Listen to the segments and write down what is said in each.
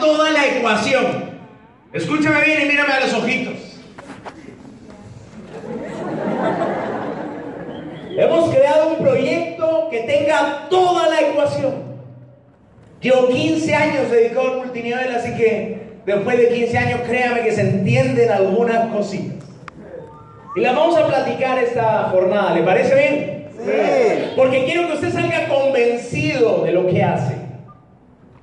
Toda la ecuación. Escúchame bien y mírame a los ojitos. Hemos creado un proyecto que tenga toda la ecuación. Llevo 15 años dedicado al multinivel, así que después de 15 años, créame que se entienden algunas cositas. Y las vamos a platicar esta jornada, ¿le parece bien? Sí. Porque quiero que usted salga convencido de lo que hace.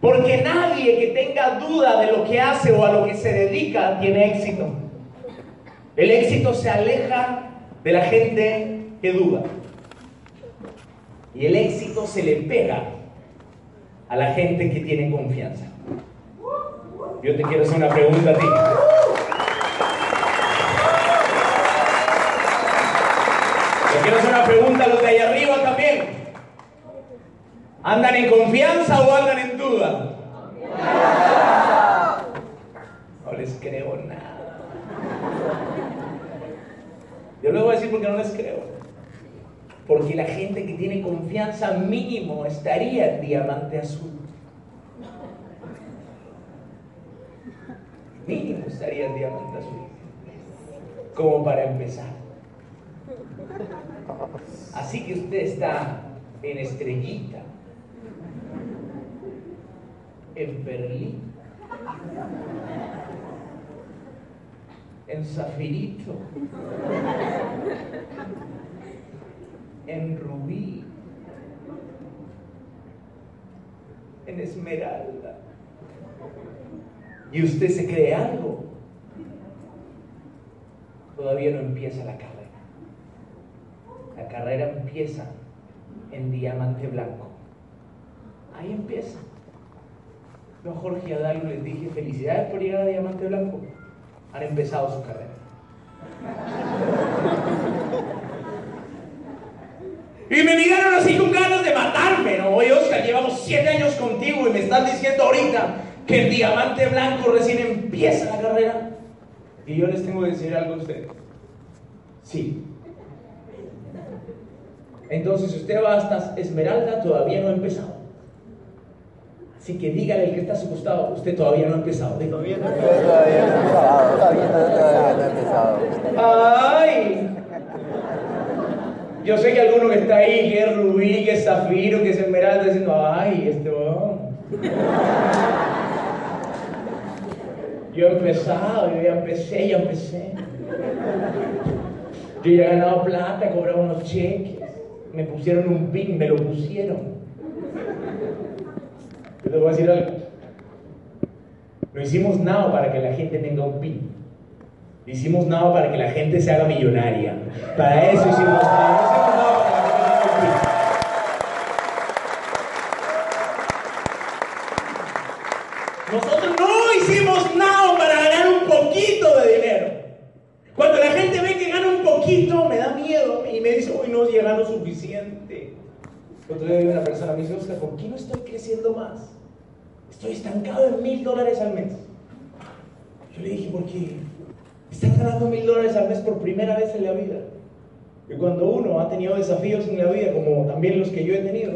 Porque nadie que tenga duda de lo que hace o a lo que se dedica tiene éxito. El éxito se aleja de la gente que duda. Y el éxito se le pega a la gente que tiene confianza. Yo te quiero hacer una pregunta a ti. Te quiero hacer una pregunta a los de allá arriba. ¿Andan en confianza o andan en duda? No les creo nada. Yo les voy a decir por qué no les creo. Porque la gente que tiene confianza mínimo estaría en diamante azul. Mínimo estaría en diamante azul. Como para empezar. Así que usted está en estrellita, en Berlín, en Zafirito, en Rubí, en Esmeralda. Y usted se cree algo. Todavía no empieza la carrera. La carrera empieza en diamante blanco. Ahí empieza. Yo a Jorge y a Dario les dije, felicidades por llegar a diamante blanco. Han empezado su carrera. Y me miraron así con ganas de matarme, ¿no? Oye, Oscar, llevamos siete años contigo y me estás diciendo ahorita que el diamante blanco recién empieza la carrera. Y yo les tengo que decir algo a ustedes. Sí. Entonces, si usted va hasta Esmeralda, todavía no ha empezado. Así que dígale al que está a su costado, usted todavía no ha empezado. Dígale. Todavía no he empezado, todavía no, he empezado. ¡Ay! Yo sé que alguno que está ahí, que es rubí, que es zafiro, que es esmeralda, diciendo, ¡ay, este va! Yo he empezado, yo ya empecé, ya empecé. Yo ya he ganado plata, he cobrado unos cheques. Me pusieron un pin, me lo pusieron. Yo voy a decir algo. No hicimos nada para que la gente tenga un pin. No hicimos nada para que la gente se haga millonaria. Para eso hicimos nada. No hicimos nada para que la tenga un pin. Nosotros no hicimos nada para ganar un poquito de dinero. Cuando la gente ve que gana un poquito, me da miedo y me dice, uy, no llega lo suficiente. Otro día una persona me dice, Oscar, ¿por qué no estoy creciendo más? Estoy estancado en mil dólares al mes. Yo le dije, ¿por qué? Estás ganando mil dólares al mes por primera vez en la vida. Y cuando uno ha tenido desafíos en la vida, como también los que yo he tenido,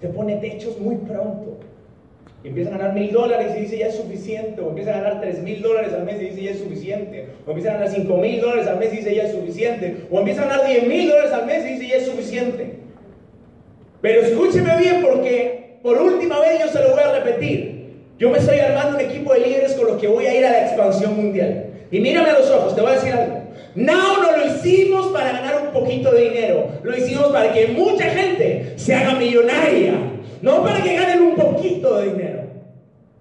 te pone techos muy pronto. Y empieza a ganar mil dólares y dice ya es suficiente, o empieza a ganar tres mil dólares al mes y dice ya es suficiente, o empieza a ganar cinco mil dólares al mes y dice ya es suficiente, o empieza a ganar diez mil dólares al mes y dice ya es suficiente. Pero escúcheme bien porque por última vez yo se lo voy a repetir. Yo me estoy armando un equipo de líderes con los que voy a ir a la expansión mundial. Y mírame a los ojos, te voy a decir algo. No, no lo hicimos para ganar un poquito de dinero. Lo hicimos para que mucha gente se haga millonaria. No para que ganen un poquito de dinero.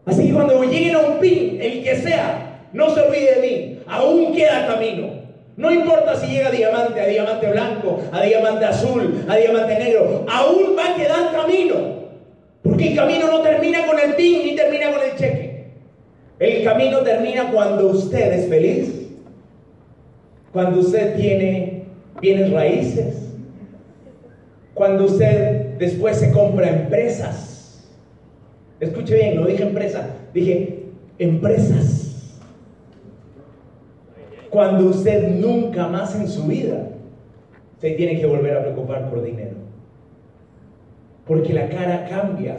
Así que cuando lleguen a un pin, el que sea, no se olvide de mí. Aún queda camino. No importa si llega a diamante, a diamante blanco, a diamante azul, a diamante negro. Aún va a quedar camino. Porque el camino no termina con el pin ni termina El camino termina cuando usted es feliz, cuando usted tiene bienes raíces, cuando usted después se compra empresas. Escuche bien, no dije empresa, dije empresas. Cuando usted nunca más en su vida se tiene que volver a preocupar por dinero. Porque la cara cambia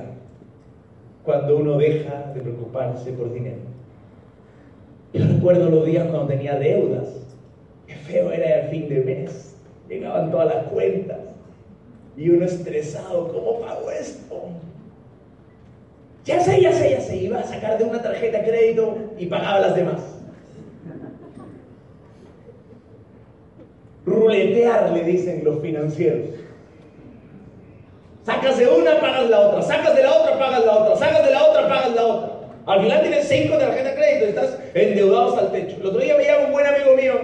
cuando uno deja de preocuparse por dinero. Yo recuerdo los días cuando tenía deudas. Qué feo era el fin de mes. Llegaban todas las cuentas. Y uno estresado, ¿cómo pago esto? Ya sé, ya sé, ya sé. Iba a sacar de una tarjeta de crédito y pagaba las demás. Ruletear, le dicen los financieros. Sacas de una, pagas la otra. Sacas de la otra, pagas la otra. Sacas de la otra, pagas la otra. Al final tienes cinco tarjetas de crédito y estás endeudado hasta el techo. El otro día me llama un buen amigo mío,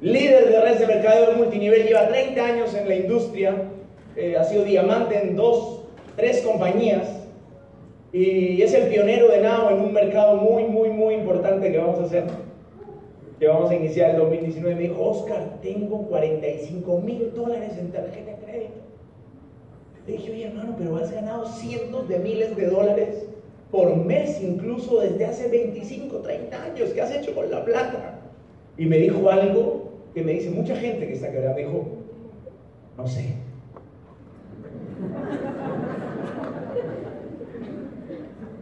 líder de redes de mercadeo multinivel, lleva 30 años en la industria, eh, ha sido diamante en dos, tres compañías y es el pionero de Now en un mercado muy, muy, muy importante que vamos a hacer, que vamos a iniciar el 2019. Me dijo, Oscar, tengo 45 mil dólares en tarjeta de crédito. Le dije, oye hermano, pero has ganado cientos de miles de dólares por mes, incluso desde hace 25, 30 años. ¿Qué has hecho con la plata? Y me dijo algo que me dice mucha gente que está acá. Me dijo, no sé.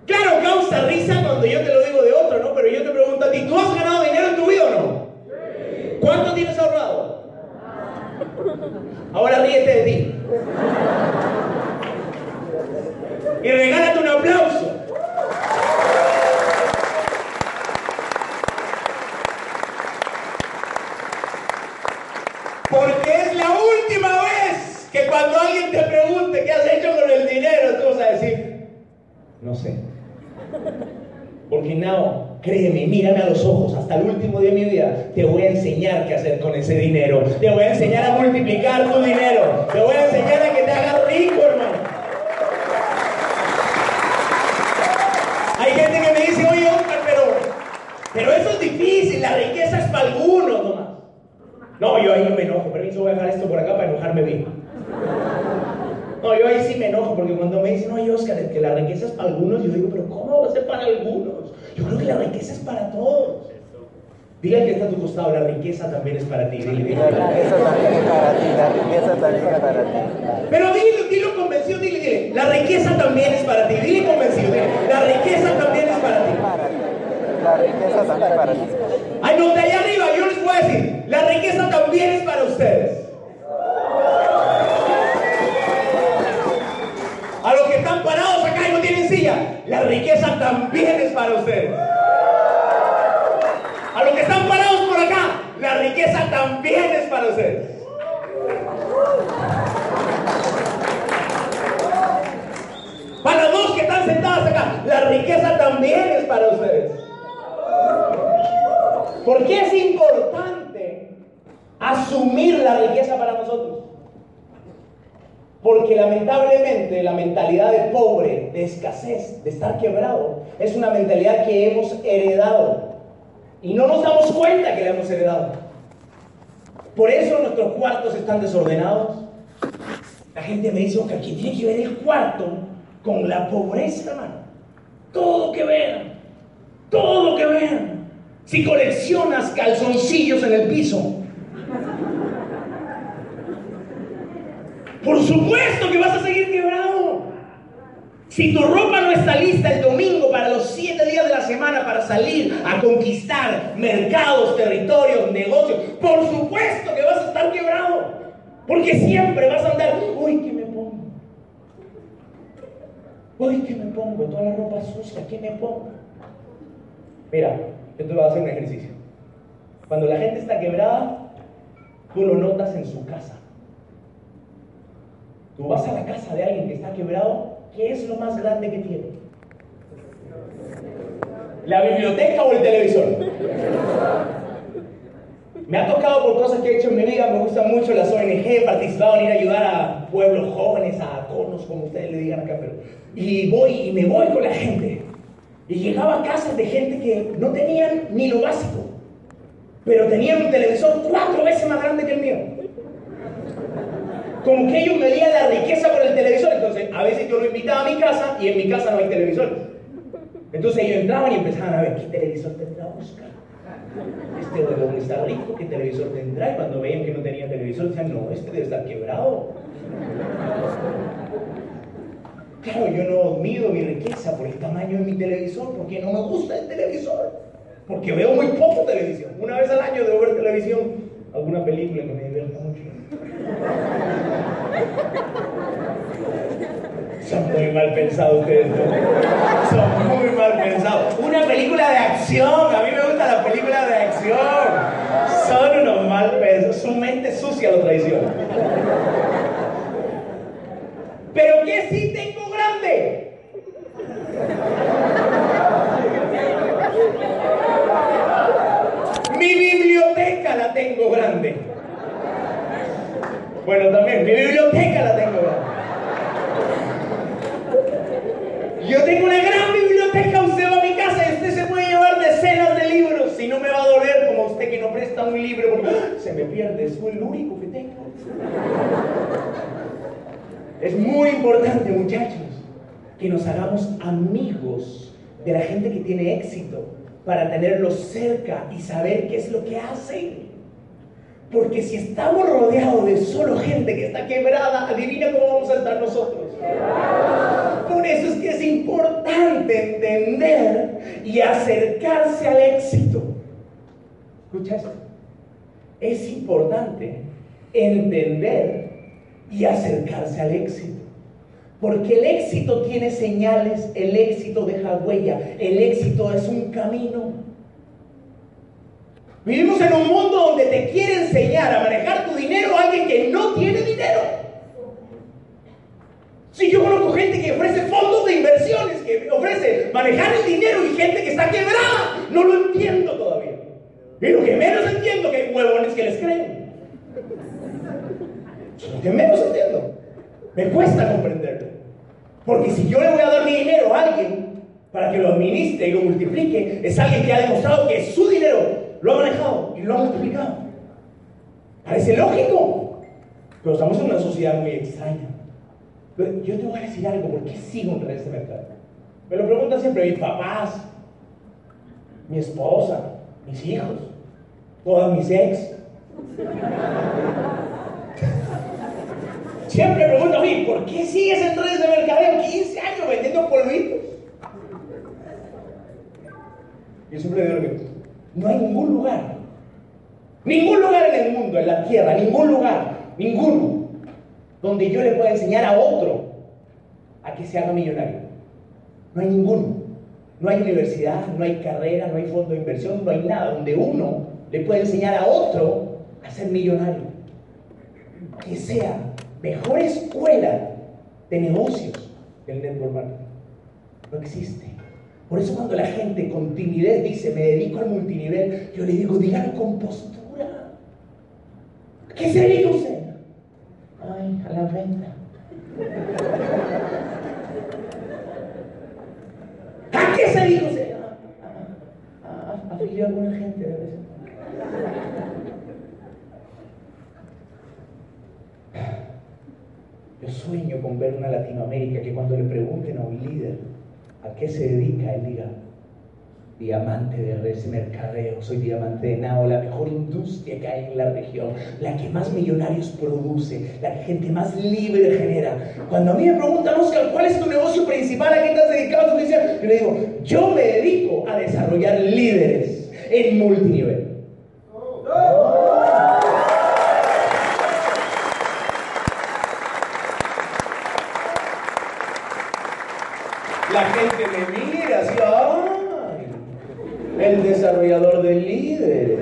Claro, causa risa cuando yo te lo digo de otro, ¿no? Pero yo te pregunto a ti, ¿tú has ganado dinero en tu vida o no? ¿Cuánto tienes ahorrado? Ahora ríete de ti. Y regálate un aplauso. Porque es la última vez que cuando alguien te pregunte qué has hecho con el dinero, tú vas a decir, no sé. Porque no, créeme, mírame a los ojos, hasta el último día de mi vida te voy a enseñar qué hacer con ese dinero. Te voy a enseñar a multiplicar tu dinero. Te voy a enseñar a que te hagas rico, hermano. Hay gente que me dice, oye, Oscar, pero, pero eso es difícil, la riqueza es para algunos nomás. No, yo ahí no me enojo, permiso, voy a dejar esto por acá para enojarme bien. No, yo ahí sí me enojo porque cuando me dicen, oye Oscar, es que la riqueza es para algunos, yo digo, pero ¿cómo va a ser para algunos? Yo creo que la riqueza es para todos. Dile al que está a tu costado, la riqueza también es para ti. Dile, dile. La riqueza también es para ti, la riqueza también es para ti. Pero dile, dilo convencido, dile, dile, la riqueza también es para ti. Dile convencido, dile, la riqueza también es para ti. Para ti. La riqueza también es para ti. Ay, no, de allá arriba, yo les voy a decir, la riqueza también es para ustedes. Riqueza también es para ustedes. A los que están parados por acá, la riqueza también es para ustedes. Para los que están sentados acá, la riqueza también es para ustedes. ¿Por qué es importante asumir la riqueza para nosotros? Porque lamentablemente la mentalidad de pobre, de escasez, de estar quebrado, es una mentalidad que hemos heredado. Y no nos damos cuenta que la hemos heredado. Por eso nuestros cuartos están desordenados. La gente me dice, Oscar, ¿qué tiene que ver el cuarto con la pobreza, hermano? Todo que vean, todo que vean. Si coleccionas calzoncillos en el piso, por supuesto que vas a seguir quebrado. Si tu ropa no está lista el domingo para los siete días de la semana para salir a conquistar mercados, territorios, negocios, por supuesto que vas a estar quebrado. Porque siempre vas a andar, uy, ¿qué me pongo? Uy, ¿qué me pongo? Toda la ropa sucia, ¿qué me pongo? Mira, yo te voy a hacer un ejercicio. Cuando la gente está quebrada, tú lo notas en su casa. Tú vas a la casa de alguien que está quebrado, ¿qué es lo más grande que tiene? ¿La biblioteca o el televisor? Me ha tocado por cosas que he hecho en mi vida, me gustan mucho las ONG, he participado en ir a ayudar a pueblos jóvenes, a conos, como ustedes le digan acá, pero... Y voy, y me voy con la gente. Y llegaba a casas de gente que no tenían ni lo básico, pero tenían un televisor cuatro veces más grande que el mío. Como que ellos medían la riqueza por el televisor. Entonces, a veces yo lo invitaba a mi casa y en mi casa no hay televisor. Entonces ellos entraban y empezaban a ver qué televisor tendrá Oscar. Este huevón está rico, ¿qué televisor tendrá? Y cuando veían que no tenía televisor, decían, no, este debe estar quebrado. Claro, yo no mido mi riqueza por el tamaño de mi televisor, porque no me gusta el televisor. Porque veo muy poco televisión. Una vez al año debo ver televisión, alguna película que me divierta. Son muy mal pensados ustedes. Son muy mal pensados. Una película de acción, a mí me gusta la película de acción. Son unos mal pensados, su mente sucia lo traiciona. Pero ¿qué sí tengo grande? Mi biblioteca la tengo grande. Bueno, también, mi biblioteca la tengo. Yo tengo una gran biblioteca, usted va a mi casa y usted se puede llevar decenas de libros y no me va a doler como usted que no presta un libro porque ¡ah! se me pierde, es el único que tengo. Es muy importante, muchachos, que nos hagamos amigos de la gente que tiene éxito para tenerlos cerca y saber qué es lo que hacen. Porque si estamos rodeados de solo gente que está quebrada, adivina cómo vamos a estar nosotros. Por eso es que es importante entender y acercarse al éxito. ¿Escucha esto? Es importante entender y acercarse al éxito. Porque el éxito tiene señales, el éxito deja huella, el éxito es un camino. Vivimos en un mundo donde te quiere enseñar a manejar tu dinero a alguien que no tiene dinero. Si yo conozco gente que ofrece fondos de inversiones, que ofrece manejar el dinero y gente que está quebrada, no lo entiendo todavía. Y lo que menos entiendo que hay huevones que les creen. Lo que menos entiendo. Me cuesta comprenderlo. Porque si yo le voy a dar mi dinero a alguien para que lo administre y lo multiplique, es alguien que ha demostrado que su dinero lo ha manejado y lo ha multiplicado. Parece lógico, pero estamos en una sociedad muy extraña. Yo te voy a decir algo, ¿por qué sigo en este mercado? Me lo preguntan siempre mis papás, mi esposa, mis hijos, todas mis ex. Siempre me preguntan a ¿por qué sigues en redes de mercadeo 15 años vendiendo polvitos? Yo siempre digo no hay ningún lugar, ningún lugar en el mundo, en la tierra, ningún lugar, ninguno, donde yo le pueda enseñar a otro a que se haga millonario. No hay ninguno. No hay universidad, no hay carrera, no hay fondo de inversión, no hay nada donde uno le pueda enseñar a otro a ser millonario. Que sea mejor escuela de negocios que el network marketing. No existe. Por eso cuando la gente con timidez dice, me dedico al multinivel, yo le digo, dígalo con postura. ¿A qué se dedica usted? Ay, a la venta. ¿A qué se dedica usted? A, alguna gente de vez. Yo sueño con ver una Latinoamérica que cuando le pregunten a un líder a qué se dedica, él diga, diamante de res mercadeo, soy diamante de Nao, la mejor industria que hay en la región, la que más millonarios produce, la que gente más libre genera. Cuando a mí me preguntan, Oscar, ¿cuál es tu negocio principal? ¿A qué estás dedicado? Yo le digo, yo me dedico a desarrollar líderes en multinivel. La gente me mira así, ¡ay! El desarrollador de líderes.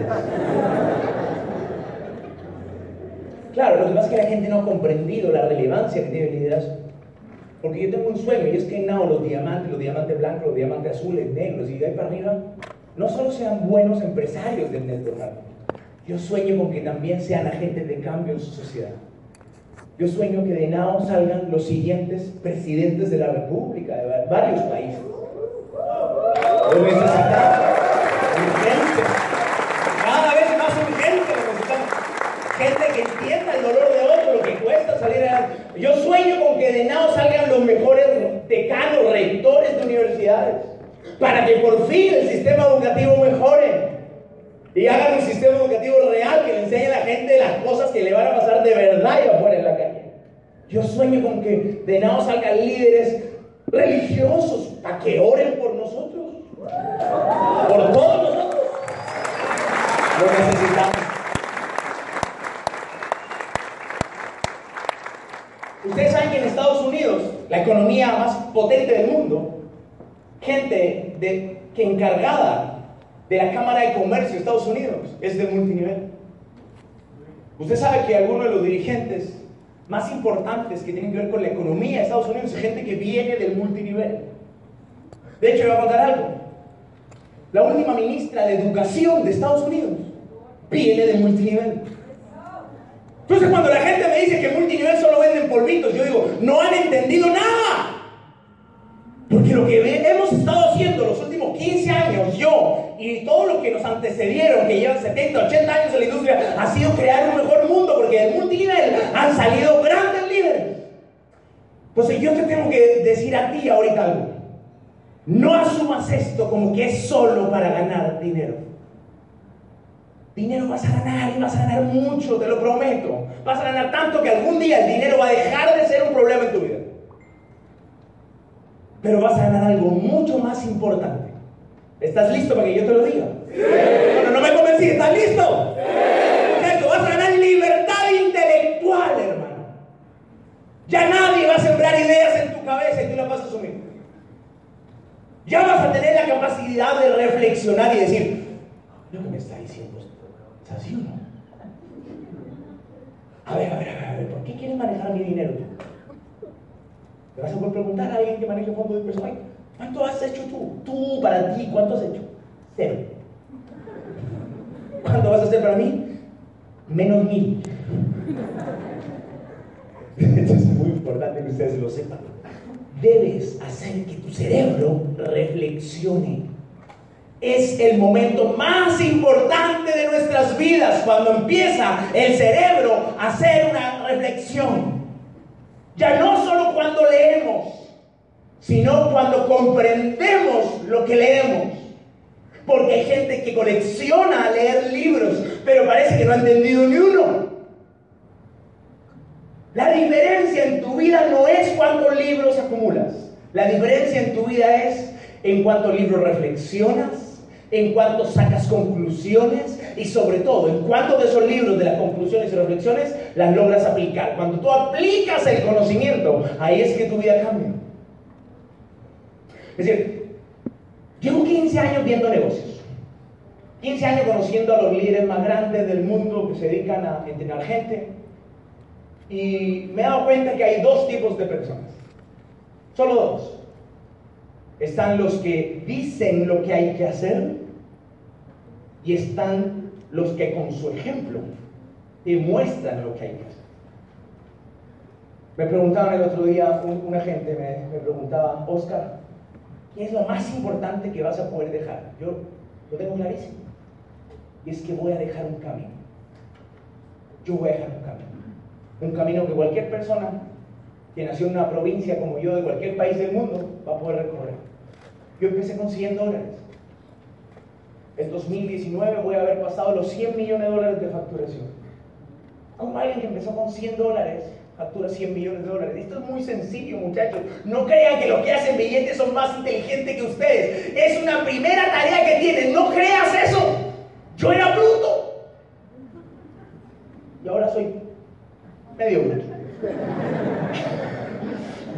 Claro, lo que pasa es que la gente no ha comprendido la relevancia que tiene el liderazgo. Porque yo tengo un sueño y es que Nao los diamantes, los diamantes blancos, los diamantes azules, negros y de ahí para arriba, no solo sean buenos empresarios del network. Yo sueño con que también sean agentes de cambio en su sociedad. Yo sueño que de Nao salgan los siguientes presidentes de la República de varios países. Lo necesitamos. Urgente. Cada vez más urgente lo necesitamos. Gente que entienda el dolor de otro, lo que cuesta salir adelante. Yo sueño con que de Nao salgan los mejores decanos, rectores de universidades, para que por fin el sistema educativo mejore y hagan un sistema educativo real que le enseñe a la gente las cosas que le van a pasar de verdad y afuera. Yo sueño con que de Nao salgan líderes religiosos para que oren por nosotros, por todos nosotros. Lo necesitamos. Ustedes saben que en Estados Unidos, la economía más potente del mundo, gente de, que encargada de la Cámara de Comercio de Estados Unidos es de multinivel. Usted sabe que algunos de los dirigentes más importantes que tienen que ver con la economía de Estados Unidos es gente que viene del multinivel. De hecho, voy a contar algo. La última ministra de Educación de Estados Unidos viene de multinivel. Entonces cuando la gente me dice que multinivel solo venden polvitos, yo digo, no han entendido nada. Porque lo que hemos estado haciendo los últimos 15 años, yo y todos los que nos antecedieron, que llevan 70, 80 años en la industria, ha sido crear un mejor mundo, porque del multinivel han salido grandes líderes. Entonces yo te tengo que decir a ti ahorita algo. No asumas esto como que es solo para ganar dinero. Dinero vas a ganar y vas a ganar mucho, te lo prometo. Vas a ganar tanto que algún día el dinero va a dejar de ser un problema en tu vida. Pero vas a ganar algo mucho más importante. ¿Estás listo para que yo te lo diga? Bueno, no me convencí, ¿estás listo? Sí. Vas a ganar libertad intelectual, hermano. Ya nadie va a sembrar ideas en tu cabeza y tú las vas a asumir. Ya vas a tener la capacidad de reflexionar y decir, lo que me está diciendo ¿es así o no? A ver, a ver, a ver, a ver, ¿por qué quieres manejar mi dinero tú? Te vas a poder preguntar a alguien que maneje fondos de inversión, ¿cuánto has hecho tú? Tú, para ti, ¿cuánto has hecho? Cero. ¿Cuánto vas a hacer para mí? Menos mil. Es muy importante que ustedes lo sepan. Debes hacer que tu cerebro reflexione. Es el momento más importante de nuestras vidas cuando empieza el cerebro a hacer una reflexión. Ya no solo cuando leemos, sino cuando comprendemos lo que leemos. Porque hay gente que colecciona leer libros, pero parece que no ha entendido ni uno. La diferencia en tu vida no es cuántos libros acumulas. La diferencia en tu vida es en cuántos libros reflexionas, en cuántos sacas conclusiones y sobre todo en cuántos de esos libros de las conclusiones y reflexiones las logras aplicar. Cuando tú aplicas el conocimiento, ahí es que tu vida cambia. Es decir, llevo 15 años viendo negocios. 15 años conociendo a los líderes más grandes del mundo que se dedican a entrenar gente. Y me he dado cuenta que hay dos tipos de personas. Solo dos. Están los que dicen lo que hay que hacer y están los que con su ejemplo demuestran lo que hay que hacer. Me preguntaban el otro día, un, una gente me, me preguntaba, Oscar, ¿qué es lo más importante que vas a poder dejar? Yo lo tengo clarísimo. Y es que voy a dejar un camino. Yo voy a dejar un camino. Un camino que cualquier persona que nació en una provincia como yo, de cualquier país del mundo, va a poder recorrer. Yo empecé con 100 dólares. En 2019 voy a haber pasado los 100 millones de dólares de facturación. Como alguien que empezó con 100 dólares factura 100 millones de dólares. Esto es muy sencillo, muchachos. No crean que los que hacen billetes son más inteligentes que ustedes. Es una primera tarea que tienen. No creas eso. Yo era bruto. Y ahora soy medio bruto.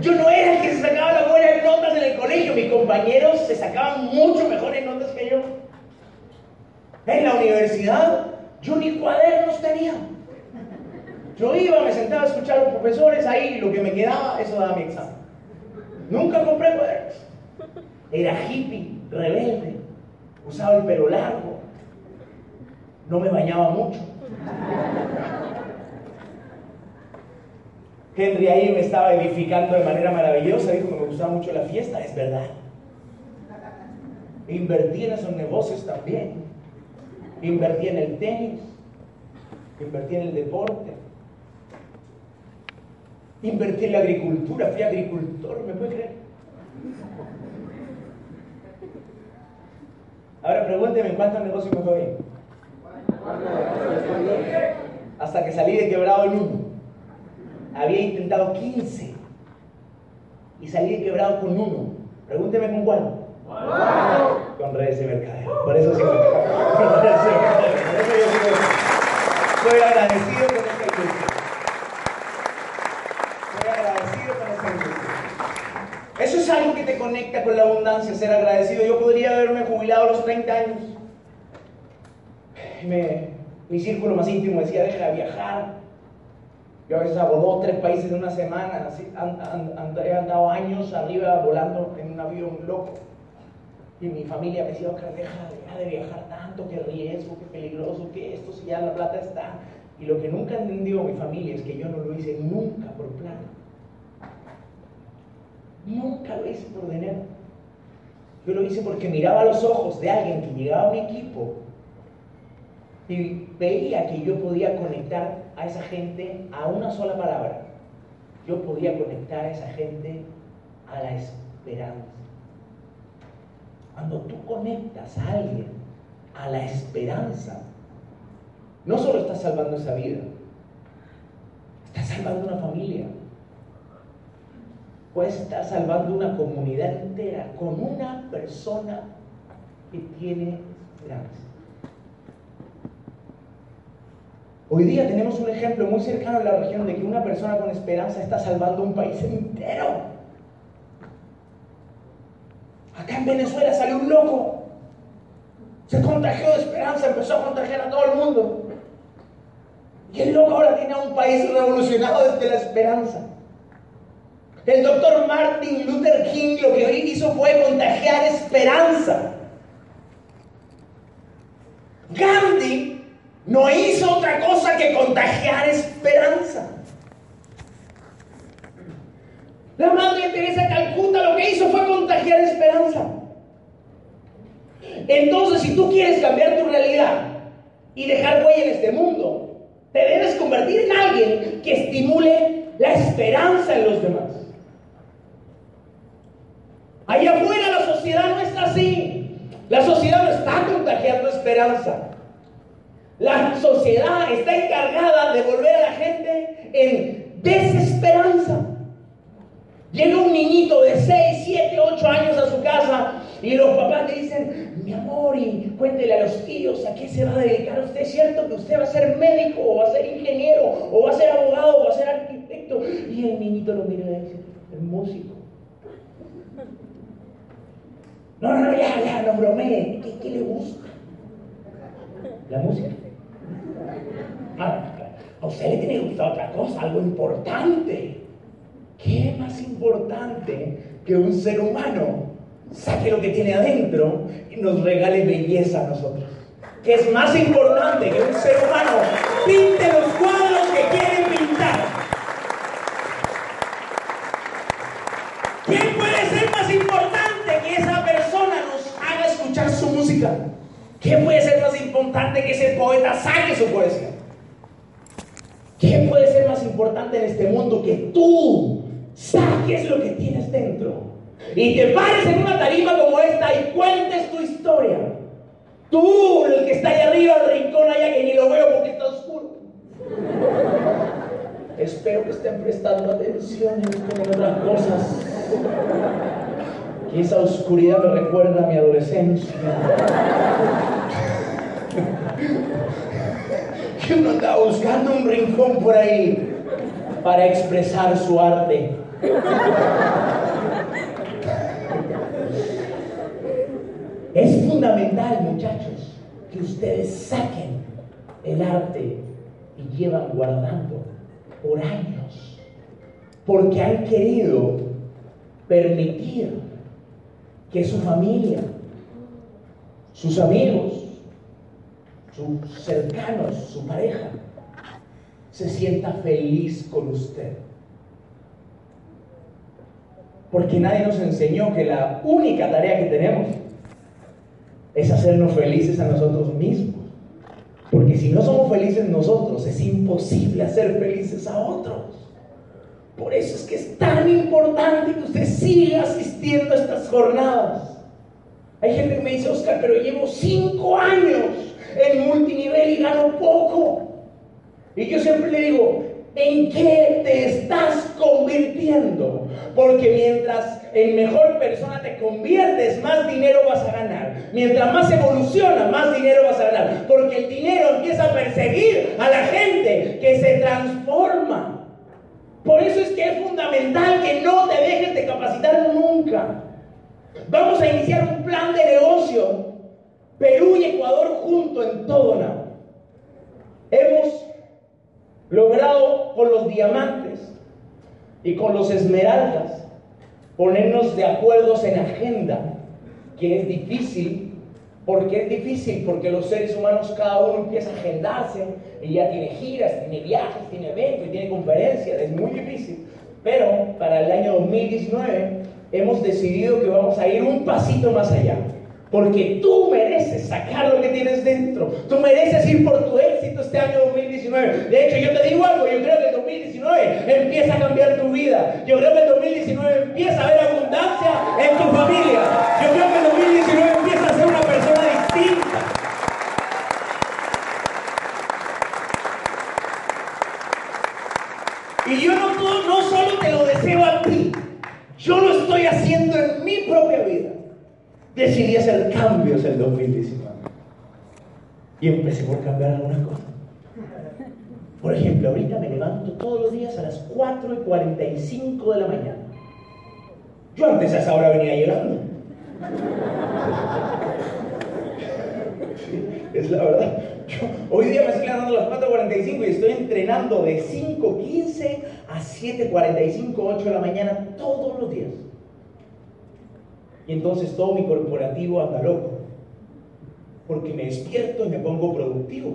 Yo no era el que se sacaba las buenas notas en el colegio. Mis compañeros se sacaban mucho mejores notas que yo. En la universidad yo ni cuadernos tenía. Yo iba, me sentaba a escuchar a los profesores ahí, y lo que me quedaba, eso daba mi examen. Nunca compré cuadernos. Era hippie, rebelde, usaba el pelo largo, no me bañaba mucho. Henry ahí me estaba edificando de manera maravillosa, dijo que me gustaba mucho la fiesta, es verdad. Invertí en esos negocios también. Invertí en el tenis. Invertí en el deporte. Invertí en la agricultura. Fui agricultor, ¿me puede creer? Ahora pregúnteme cuántos negocios me fue bien. Hasta que salí de quebrado en uno. Había intentado 15 y salí quebrado con uno. Pregúnteme con cuál. Con redes de mercadeo. Por eso sí. Por eso yo soy agradecido con esta industria. Soy agradecido con esta industria. Eso es algo que te conecta con la abundancia, ser agradecido. Yo podría haberme jubilado a los 30 años. mi círculo más íntimo decía, deja de viajar. Yo a veces hago dos, tres países en una semana. Así, he andado años arriba volando en un avión loco. Y mi familia me decía, deja, deja de viajar tanto, qué riesgo, qué peligroso, qué esto, si ya la plata está. Y lo que nunca entendió mi familia es que yo no lo hice nunca por plata. Nunca lo hice por dinero. Yo lo hice porque miraba los ojos de alguien que llegaba a mi equipo y veía que yo podía conectar a esa gente a una sola palabra. Yo podía conectar a esa gente a la esperanza. Cuando tú conectas a alguien a la esperanza, no solo estás salvando esa vida, estás salvando una familia, puedes estar salvando una comunidad entera con una persona que tiene esperanza. Hoy día tenemos un ejemplo muy cercano en la región de que una persona con esperanza está salvando un país entero. Acá en Venezuela salió un loco. Se contagió de esperanza, empezó a contagiar a todo el mundo. Y el loco ahora tiene un país revolucionado desde la esperanza. El doctor Martin Luther King lo que hizo fue contagiar esperanza. Gandhi no hizo otra cosa que contagiar esperanza. La Madre Teresa Calcuta lo que hizo fue contagiar esperanza. Entonces, si tú quieres cambiar tu realidad y dejar huella en este mundo, te debes convertir en alguien que estimule la esperanza en los demás. Allá afuera la sociedad no está así. La sociedad no está contagiando esperanza. La sociedad está encargada de volver a la gente en desesperanza. Llega un niñito de 6, 7, 8 años a su casa y los papás le dicen, mi amor, y cuéntele a los tíos a qué se va a dedicar usted. ¿Es cierto que usted va a ser médico o va a ser ingeniero o va a ser abogado o va a ser arquitecto? Y el niñito lo mira y dice, el músico. No, no, ya, ya, no bromee. ¿Qué, ¿Qué, le gusta? La música. Ah, a usted le tiene que gustar otra cosa, algo importante. ¿Qué más importante que un ser humano saque lo que tiene adentro y nos regale belleza a nosotros? ¿Qué es más importante que un ser humano pinte los cuadros que quiere pintar? ¿Quién puede ser más importante que esa persona nos haga escuchar su música? ¿Qué puede ser más importante que ese poeta saque su poesía? ¿Qué puede ser más importante en este mundo que tú saques lo que tienes dentro? Y te pares en una tarima como esta y cuentes tu historia. Tú, el que está allá arriba, el rincón allá que ni lo veo porque está oscuro. Espero que estén prestando atención en otras cosas. Y esa oscuridad me recuerda a mi adolescencia. que uno andaba buscando un rincón por ahí para expresar su arte. Es fundamental, muchachos, que ustedes saquen el arte y llevan guardando por años, porque han querido permitir que su familia, sus amigos, sus cercanos, su pareja, se sienta feliz con usted. Porque nadie nos enseñó que la única tarea que tenemos es hacernos felices a nosotros mismos. Porque si no somos felices nosotros, es imposible hacer felices a otros. Por eso es que es tan importante que usted siga asistiendo estas jornadas. Hay gente que me dice, Oscar, pero llevo cinco años en multinivel y gano poco. Y yo siempre le digo, ¿en qué te estás convirtiendo? Porque mientras en mejor persona te conviertes, más dinero vas a ganar. Mientras más evoluciona, más dinero vas a ganar. Porque el dinero empieza a perseguir a la gente que se transforma. Por eso es que es fundamental que no te dejes de capacitar nunca. Vamos a iniciar un plan de negocio. Perú y Ecuador junto en todo lado. Hemos logrado con los diamantes y con los esmeraldas ponernos de acuerdos en agenda, que es difícil. ¿Por qué es difícil? Porque los seres humanos cada uno empieza a agendarse y ya tiene giras, tiene viajes, tiene eventos, tiene conferencias, es muy difícil. Pero para el año 2019 hemos decidido que vamos a ir un pasito más allá. Porque tú mereces sacar lo que tienes dentro. Tú mereces ir por tu éxito este año 2019. De hecho, yo te digo algo, yo creo que el 2019 empieza a cambiar tu vida. Yo creo que el 2019 empieza a haber abundancia en tu familia. Yo creo que el 2019 empieza a ser una persona distinta. Y yo no, no solo te lo deseo a ti, yo lo estoy haciendo en mi propia vida decidí hacer cambios en 2019. Y empecé por cambiar algunas cosas. Por ejemplo, ahorita me levanto todos los días a las 4 y 45 de la mañana. Yo antes a esa hora venía llegando. es la verdad. hoy día me estoy levantando a las 4.45 y estoy entrenando de 5.15 a 7.45, 8 de la mañana todos los días. Y entonces todo mi corporativo anda loco. Porque me despierto y me pongo productivo.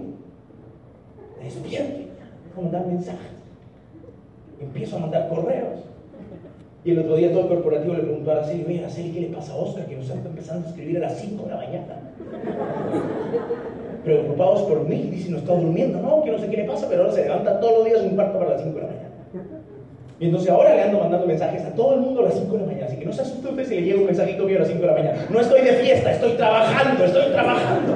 Me despierto y a mandar mensajes. Empiezo a mandar correos. Y el otro día todo el corporativo le preguntó a Araceli, oye Araceli, ¿qué le pasa a Oscar que nos está empezando a escribir a las 5 de la mañana? Preocupados por mí, dice, no está durmiendo, no, que no sé qué le pasa, pero ahora se levanta todos los días un cuarto para las 5 de la mañana. Y entonces ahora le ando mandando mensajes a todo el mundo a las 5 de la mañana. Así que no se asuste usted si le llega un mensajito mío a las 5 de la mañana. No estoy de fiesta, estoy trabajando, estoy trabajando.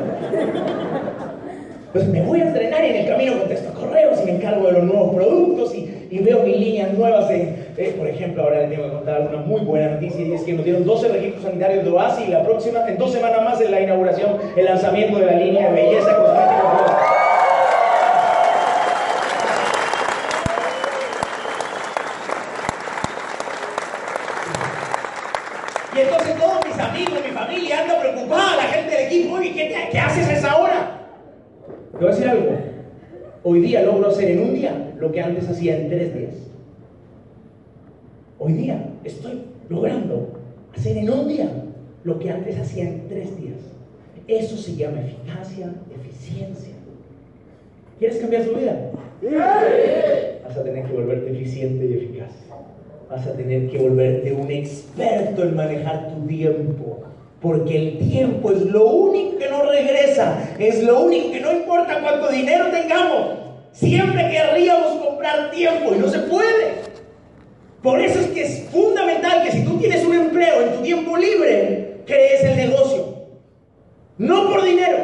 Pues me voy a entrenar y en el camino contesto correos y me encargo de los nuevos productos y, y veo mis líneas nuevas. Eh, por ejemplo, ahora le tengo que contar una muy buena noticia y es que nos dieron 12 registros sanitarios de OASI y la próxima, en dos semanas más, en la inauguración, el lanzamiento de la línea de belleza cosmética. Te voy a decir algo. Hoy día logro hacer en un día lo que antes hacía en tres días. Hoy día estoy logrando hacer en un día lo que antes hacía en tres días. Eso se llama eficacia, eficiencia. ¿Quieres cambiar tu vida? Vas a tener que volverte eficiente y eficaz. Vas a tener que volverte un experto en manejar tu tiempo porque el tiempo es lo único que no regresa, es lo único que no importa cuánto dinero tengamos. Siempre querríamos comprar tiempo y no se puede. Por eso es que es fundamental que si tú tienes un empleo en tu tiempo libre, crees el negocio. No por dinero,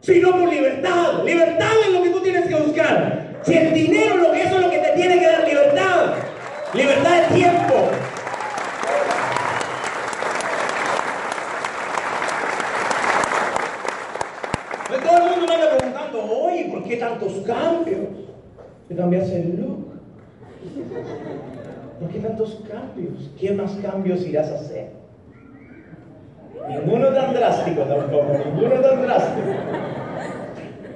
sino por libertad. Libertad es lo que tú tienes que buscar. Si el dinero eso es lo que te tiene que dar libertad. Libertad de tiempo, qué tantos cambios? Te cambias el look. ¿Por qué tantos cambios? ¿Qué más cambios irás a hacer? Ninguno tan drástico tampoco, ninguno tan drástico.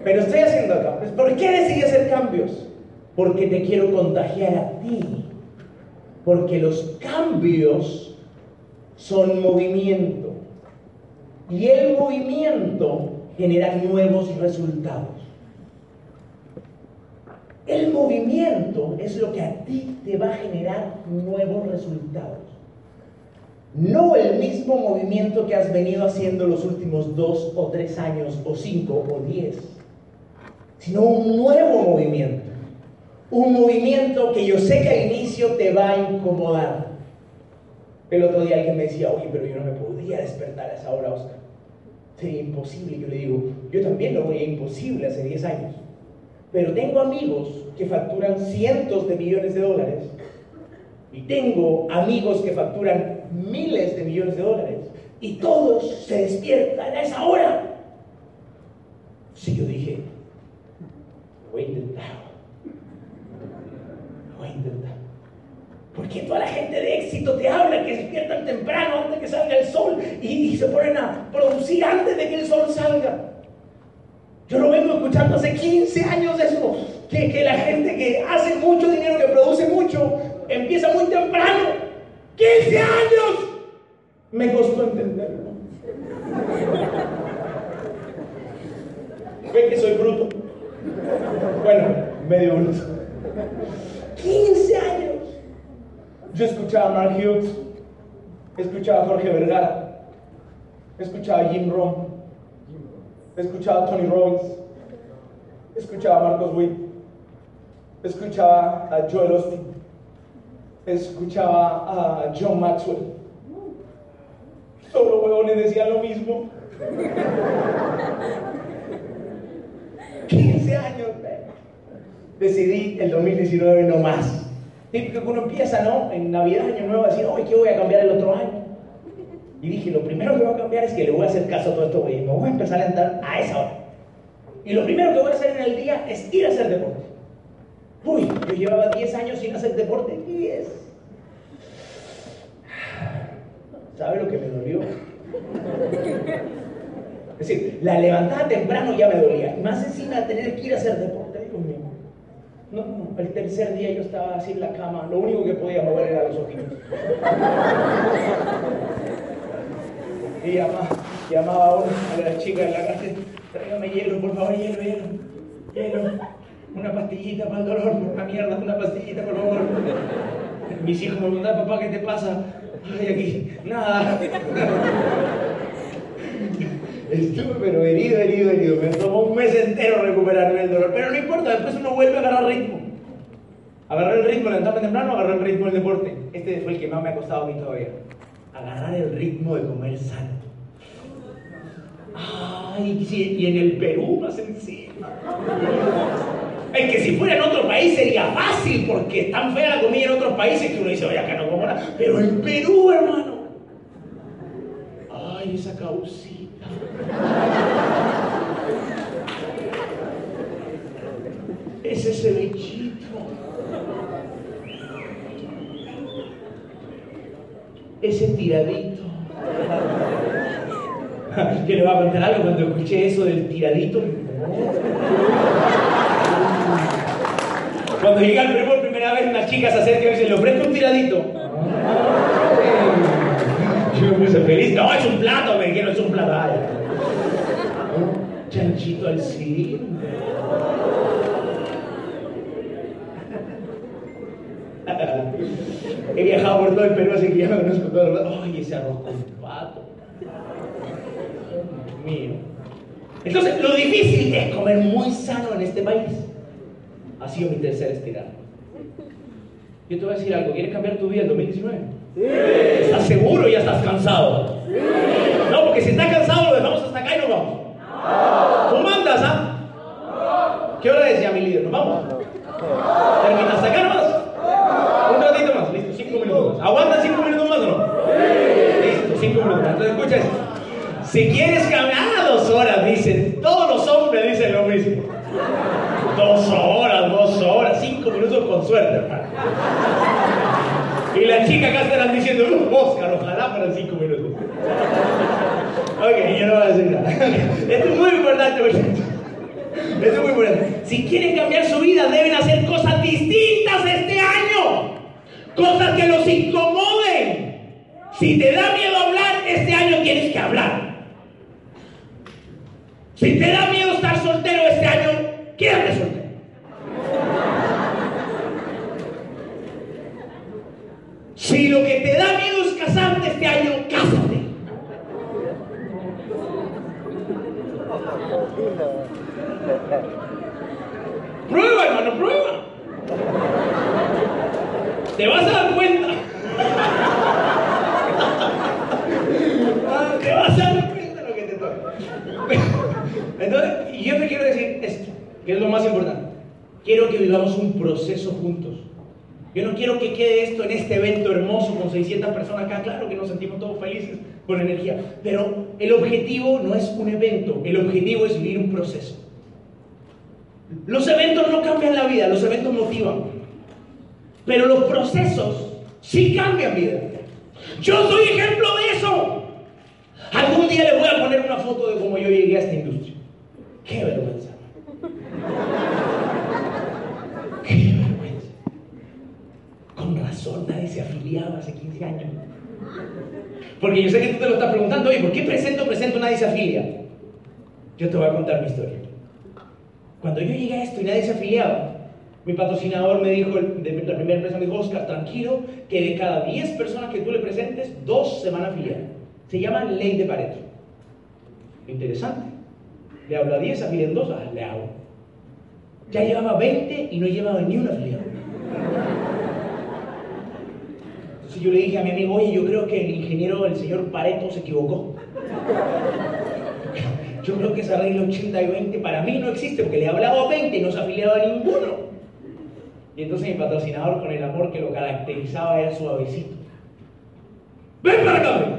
Pero estoy haciendo cambios. ¿Por qué decidí hacer cambios? Porque te quiero contagiar a ti. Porque los cambios son movimiento. Y el movimiento genera nuevos resultados. El movimiento es lo que a ti te va a generar nuevos resultados. no el mismo movimiento que has venido haciendo los últimos dos o tres años o cinco o diez, sino un nuevo movimiento. Un movimiento que yo sé que al inicio te va a incomodar. El otro día alguien me decía, oye, pero yo no me podía despertar a esa hora, Oscar. Sería imposible. Yo le digo, yo también lo veía imposible hace 10 años. Pero tengo amigos que facturan cientos de millones de dólares y tengo amigos que facturan miles de millones de dólares y todos se despiertan a esa hora. Sí, yo dije, voy a intentar. Voy a intentar. Porque toda la gente de éxito te habla que despiertan temprano antes de que salga el sol y, y se ponen a producir antes de que el sol salga. Yo lo vengo escuchando hace 15 años eso, que, que la gente que hace mucho dinero, que produce mucho, empieza muy temprano. 15 años. Me costó entenderlo. ¿Ven que soy bruto? Bueno, medio bruto. 15 años. Yo escuchaba a Mark Hughes, escuchaba a Jorge Vergara, escuchaba a Jim Rohn, escuchaba a Tony Robbins, escuchaba a Marcos Witt, escuchaba a Joel Austin, escuchaba a John Maxwell. Los huevones decían lo mismo. 15 años. Decidí el 2019 no más. Típico que uno empieza, ¿no? En Navidad, Año Nuevo, a decir, oye, ¿qué voy a cambiar el otro año? Y dije, lo primero que voy a cambiar es que le voy a hacer caso a todo esto, güey. Me voy a empezar a andar a esa hora. Y lo primero que voy a hacer en el día es ir a hacer deporte. Uy, yo llevaba 10 años sin hacer deporte. 10. ¿Sabe lo que me dolió? Es decir, la levantada temprano ya me dolía. Y más encima tener que ir a hacer deporte, Dios mío. No, no, el tercer día yo estaba así en la cama, lo único que podía mover era los ojitos. Y llamaba, llamaba a, una, a la chica en la casa, tráigame hielo, por favor, hielo, hielo, hielo. Una pastillita para el dolor, una mierda, una pastillita, por favor. Mis hijos me preguntan, papá, ¿qué te pasa? Ay, aquí, nada. Estuve pero herido, herido, herido. Me tomó un mes entero recuperarme el dolor. Pero no importa, después uno vuelve a agarrar ritmo. Agarrar el ritmo, levantarme temprano, agarrar el ritmo del deporte. Este fue el que más me ha costado a mí todavía. Agarrar el ritmo de comer sano. Ay, y en el Perú más encima. Es que si fuera en otro país sería fácil, porque es tan fea la comida en otros países que uno dice, oye, acá no como nada. Pero en Perú, hermano. Ay, esa causita. Ese cevichito. Ese tiradito. Yo les voy a contar algo cuando escuché eso del tiradito. Cuando llegué al Perú por primera vez, unas chicas se acercan y me dicen, ¿le ofrezco un tiradito? Yo me puse feliz. No, es un plato, me dijeron, es un plato. Chanchito al cine. He viajado por todo el Perú, así que ya me conozco todo el rato. Ay, ese arroz con pato. Dios mío. Entonces, lo difícil es comer muy sano en este país. Ha sido mi tercer estirada. Yo te voy a decir algo. ¿Quieres cambiar tu vida en 2019? Sí. ¿Estás seguro ya estás cansado? Sí. No, porque si estás cansado lo dejamos hasta acá y nos vamos. No. ¿Cómo andas, ah? No. ¿Qué hora decía mi líder? ¿Nos vamos? ¿Terminas hasta acá nomás? Un ratito más, listo, cinco minutos más. ¿Aguantan cinco minutos más o no? Sí. Listo, cinco minutos más. Entonces escucha esto. Si quieres caminar dos horas, dicen, todos los hombres dicen lo mismo. Dos horas, dos horas, cinco minutos con suerte, hermano. Y las chicas acá estarán diciendo, no, Oscar, ojalá fueran cinco minutos. Ok, yo no voy a decir nada. Esto es muy importante, muchachos. Esto es muy importante. Si quieren cambiar su vida, deben hacer cosas distintas este año. Cosas que los incomoden. Si te da miedo hablar, este año tienes que hablar. Da miedo estar soltero este año, quédate soltero. Si lo que te da miedo es casarte este año, cásate. Prueba, hermano, prueba. Te vas a dar cuenta. Ah, te vas a dar cuenta de lo que te toca. Entonces, y yo te quiero decir esto, que es lo más importante. Quiero que vivamos un proceso juntos. Yo no quiero que quede esto en este evento hermoso con 600 personas acá. Claro que nos sentimos todos felices con energía, pero el objetivo no es un evento, el objetivo es vivir un proceso. Los eventos no cambian la vida, los eventos motivan. Pero los procesos sí cambian vida. Yo soy ejemplo de eso. Algún día le voy a poner una foto de cómo yo llegué a esta industria. Qué vergüenza. Qué vergüenza. Con razón nadie se afiliaba hace 15 años. Porque yo sé que tú te lo estás preguntando, oye, ¿por qué presento, presento, nadie se afilia? Yo te voy a contar mi historia. Cuando yo llegué a esto y nadie se afiliaba, mi patrocinador me dijo, la primera empresa me dijo, Oscar, tranquilo, que de cada 10 personas que tú le presentes, dos se van a afiliar. Se llama ley de Pareto. Interesante. Le hablo a 10, afilian dos, ah, le hago. Ya llevaba 20 y no llevaba ni una afiliado. Entonces yo le dije a mi amigo, oye, yo creo que el ingeniero, el señor Pareto, se equivocó. Yo creo que esa regla 80 y 20 para mí no existe, porque le he hablado a 20 y no se ha afiliado a ninguno. Y entonces mi patrocinador, con el amor que lo caracterizaba, era suavecito. ¡Ven para acá!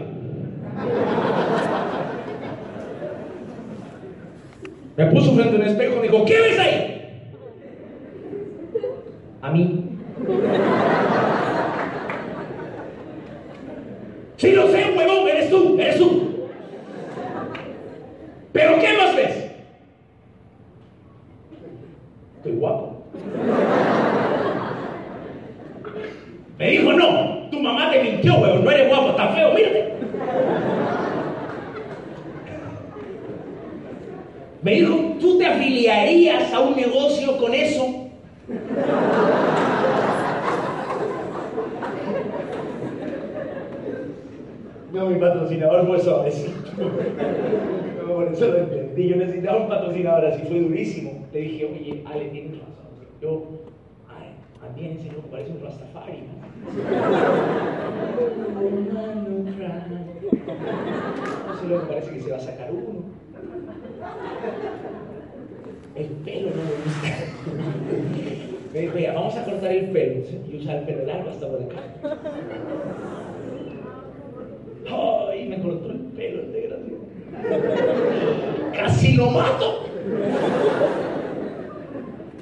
Me puso frente a un espejo y me dijo, ¿qué ves ahí? A mí. Sí, lo sé, huevón, eres tú, eres tú. ¿Pero qué más ves? Estoy guapo. Me dijo, no, tu mamá te mintió, huevón, no eres guapo, estás feo, mírate. Me dijo, ¿tú te afiliarías a un negocio con eso? No, mi patrocinador fue suavecito. No, por eso lo entendí. Yo necesitaba un patrocinador así, fue durísimo. Le dije, oye, Ale, tienes razón. Yo, ay, también ese loco Rastafari, ¿no? Ese loco parece que se va a sacar uno. El pelo no me gusta. Me ya, vamos a cortar el pelo. Y usa el pelo largo hasta por acá. Ay, me cortó el pelo el desgraciado. Casi lo mato.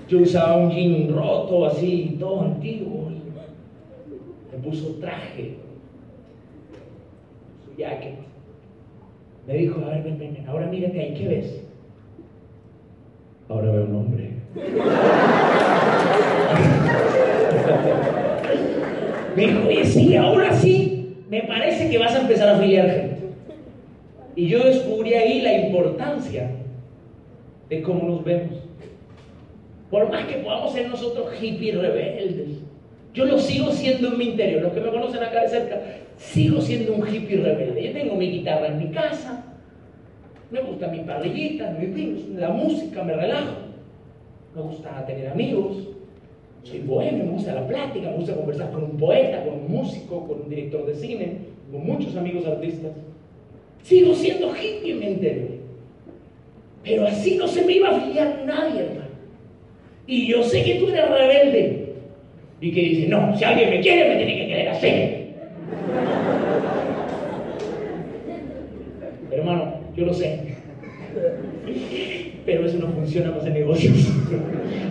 Yo usaba un jean roto, así, todo antiguo. Puso traje, su jacket. Me dijo, a ver, ven, ahora mírate ahí, ¿qué ves? Ahora veo un hombre. Me dijo, oye, sí, ahora sí, me parece que vas a empezar a afiliar gente. Y yo descubrí ahí la importancia de cómo nos vemos. Por más que podamos ser nosotros hippies rebeldes, yo lo sigo siendo en mi interior. Los que me conocen acá de cerca, sigo siendo un hippie rebelde. Yo tengo mi guitarra en mi casa, me gusta mi parrillita, mis vinos, la música, me relajo. Me gusta tener amigos, soy bohemio, me gusta la plática, me gusta conversar con un poeta, con un músico, con un director de cine, con muchos amigos artistas. Sigo siendo hippie en mi interior. Pero así no se me iba a afiliar nadie, hermano. Y yo sé que tú eres rebelde. Y que dices, no, si alguien me quiere, me tiene que querer así. Hermano, yo lo sé. Pero eso no funciona para hacer negocios.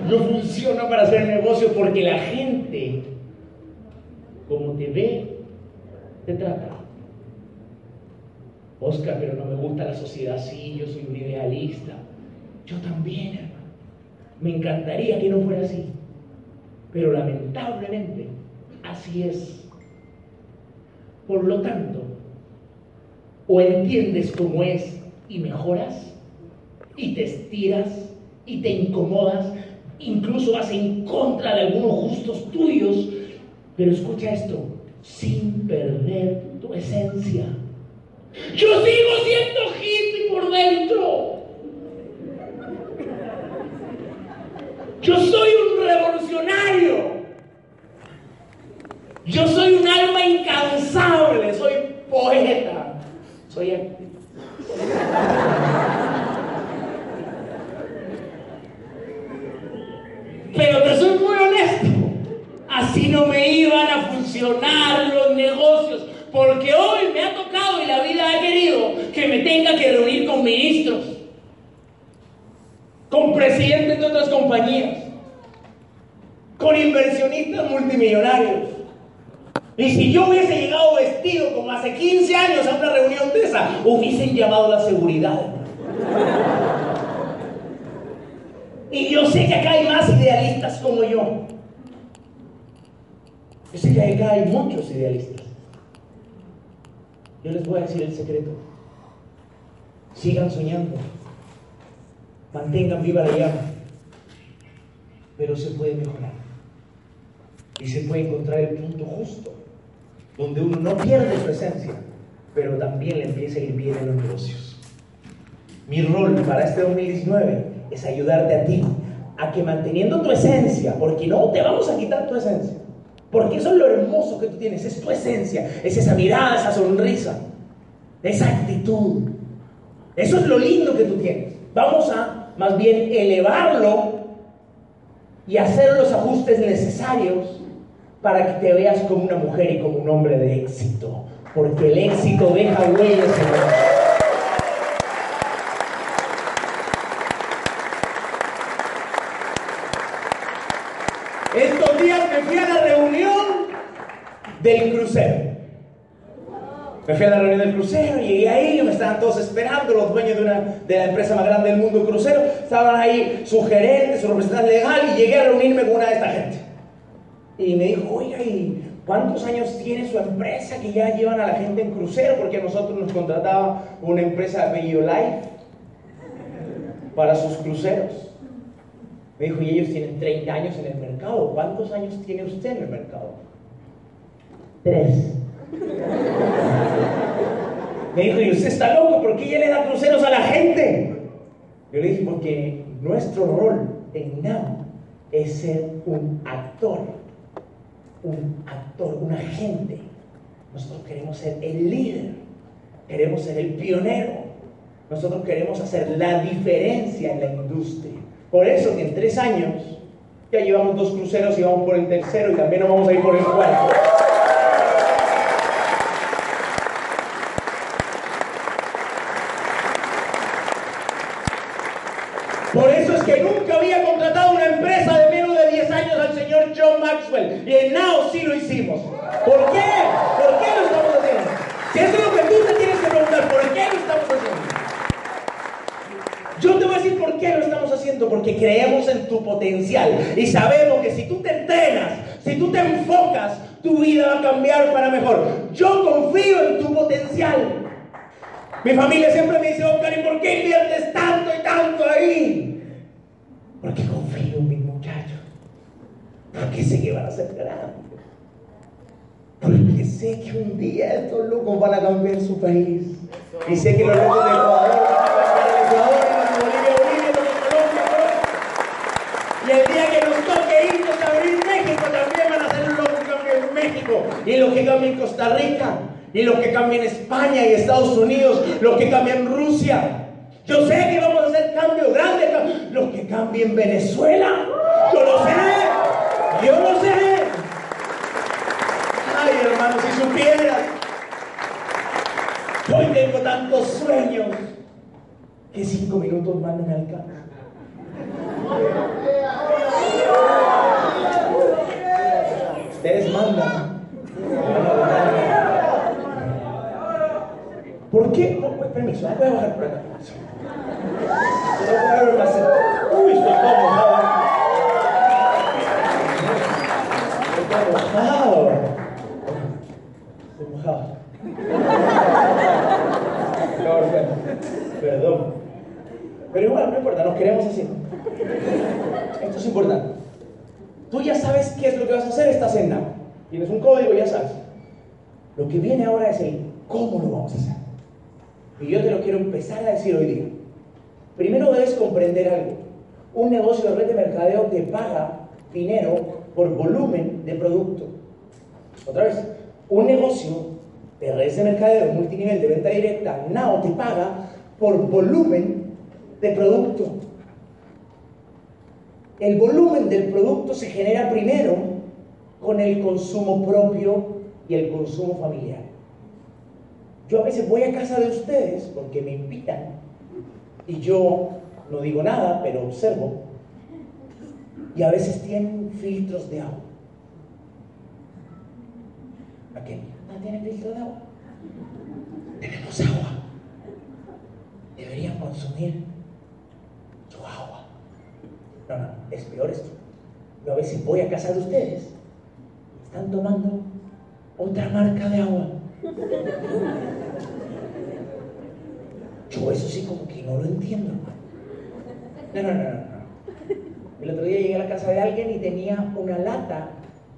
No funciona para hacer negocios porque la gente, como te ve, te trata. Oscar, pero no me gusta la sociedad así, yo soy un idealista. Yo también, hermano. Me encantaría que no fuera así. Pero lamentablemente, así es. Por lo tanto, o entiendes cómo es y mejoras, y te estiras, y te incomodas, incluso vas en contra de algunos gustos tuyos, pero escucha esto, sin perder tu esencia. Yo sigo siendo hippie por dentro. Yo soy un revolucionario. Yo soy un alma incansable, soy poeta, soy Pero te soy muy honesto, así no me iban a funcionar los negocios, porque hoy me ha tocado y la vida ha querido que me tenga que reunir con ministros, con presidentes de otras compañías, con inversionistas multimillonarios. Y si yo hubiese llegado vestido como hace 15 años a una reunión de esa, hubiesen llamado la seguridad. Y yo sé que acá hay más idealistas como yo. Yo sé que acá hay muchos idealistas. Yo les voy a decir el secreto. Sigan soñando. Mantengan viva la llama. Pero se puede mejorar. Y se puede encontrar el punto justo. Donde uno no pierde su esencia, pero también le empieza a ir bien en los negocios. Mi rol para este 2019 es ayudarte a ti a que manteniendo tu esencia, porque no te vamos a quitar tu esencia, porque eso es lo hermoso que tú tienes, es tu esencia, es esa mirada, esa sonrisa, esa actitud. Eso es lo lindo que tú tienes. Vamos a más bien elevarlo y hacer los ajustes necesarios para que te veas como una mujer y como un hombre de éxito, porque el éxito deja huellas en el Estos días me fui a la reunión del crucero. Me fui a la reunión del crucero, llegué ahí, me estaban todos esperando, los dueños de, una, de la empresa más grande del mundo, crucero, estaban ahí su gerente, su representante legal, y llegué a reunirme con una de esta gente. Y me dijo, oiga, ¿y cuántos años tiene su empresa que ya llevan a la gente en crucero? Porque a nosotros nos contrataba una empresa de Life para sus cruceros. Me dijo, y ellos tienen 30 años en el mercado. ¿Cuántos años tiene usted en el mercado? Tres. Me dijo, y usted está loco, ¿por qué ya le da cruceros a la gente? Yo le dije, porque nuestro rol en NAM es ser un actor, un actor, un agente. Nosotros queremos ser el líder, queremos ser el pionero, nosotros queremos hacer la diferencia en la industria. Por eso que en tres años ya llevamos dos cruceros y vamos por el tercero y también nos vamos a ir por el cuarto. Producto se genera primero con el consumo propio y el consumo familiar. Yo a veces voy a casa de ustedes porque me invitan y yo no digo nada, pero observo. Y a veces tienen filtros de agua. ¿A qué? ¿No tienen filtro de agua? Tenemos agua. Deberían consumir su agua. No, no, es peor esto. Yo a veces voy a casa de ustedes. Están tomando otra marca de agua. Yo eso sí como que no lo entiendo. No, no, no, no. El otro día llegué a la casa de alguien y tenía una lata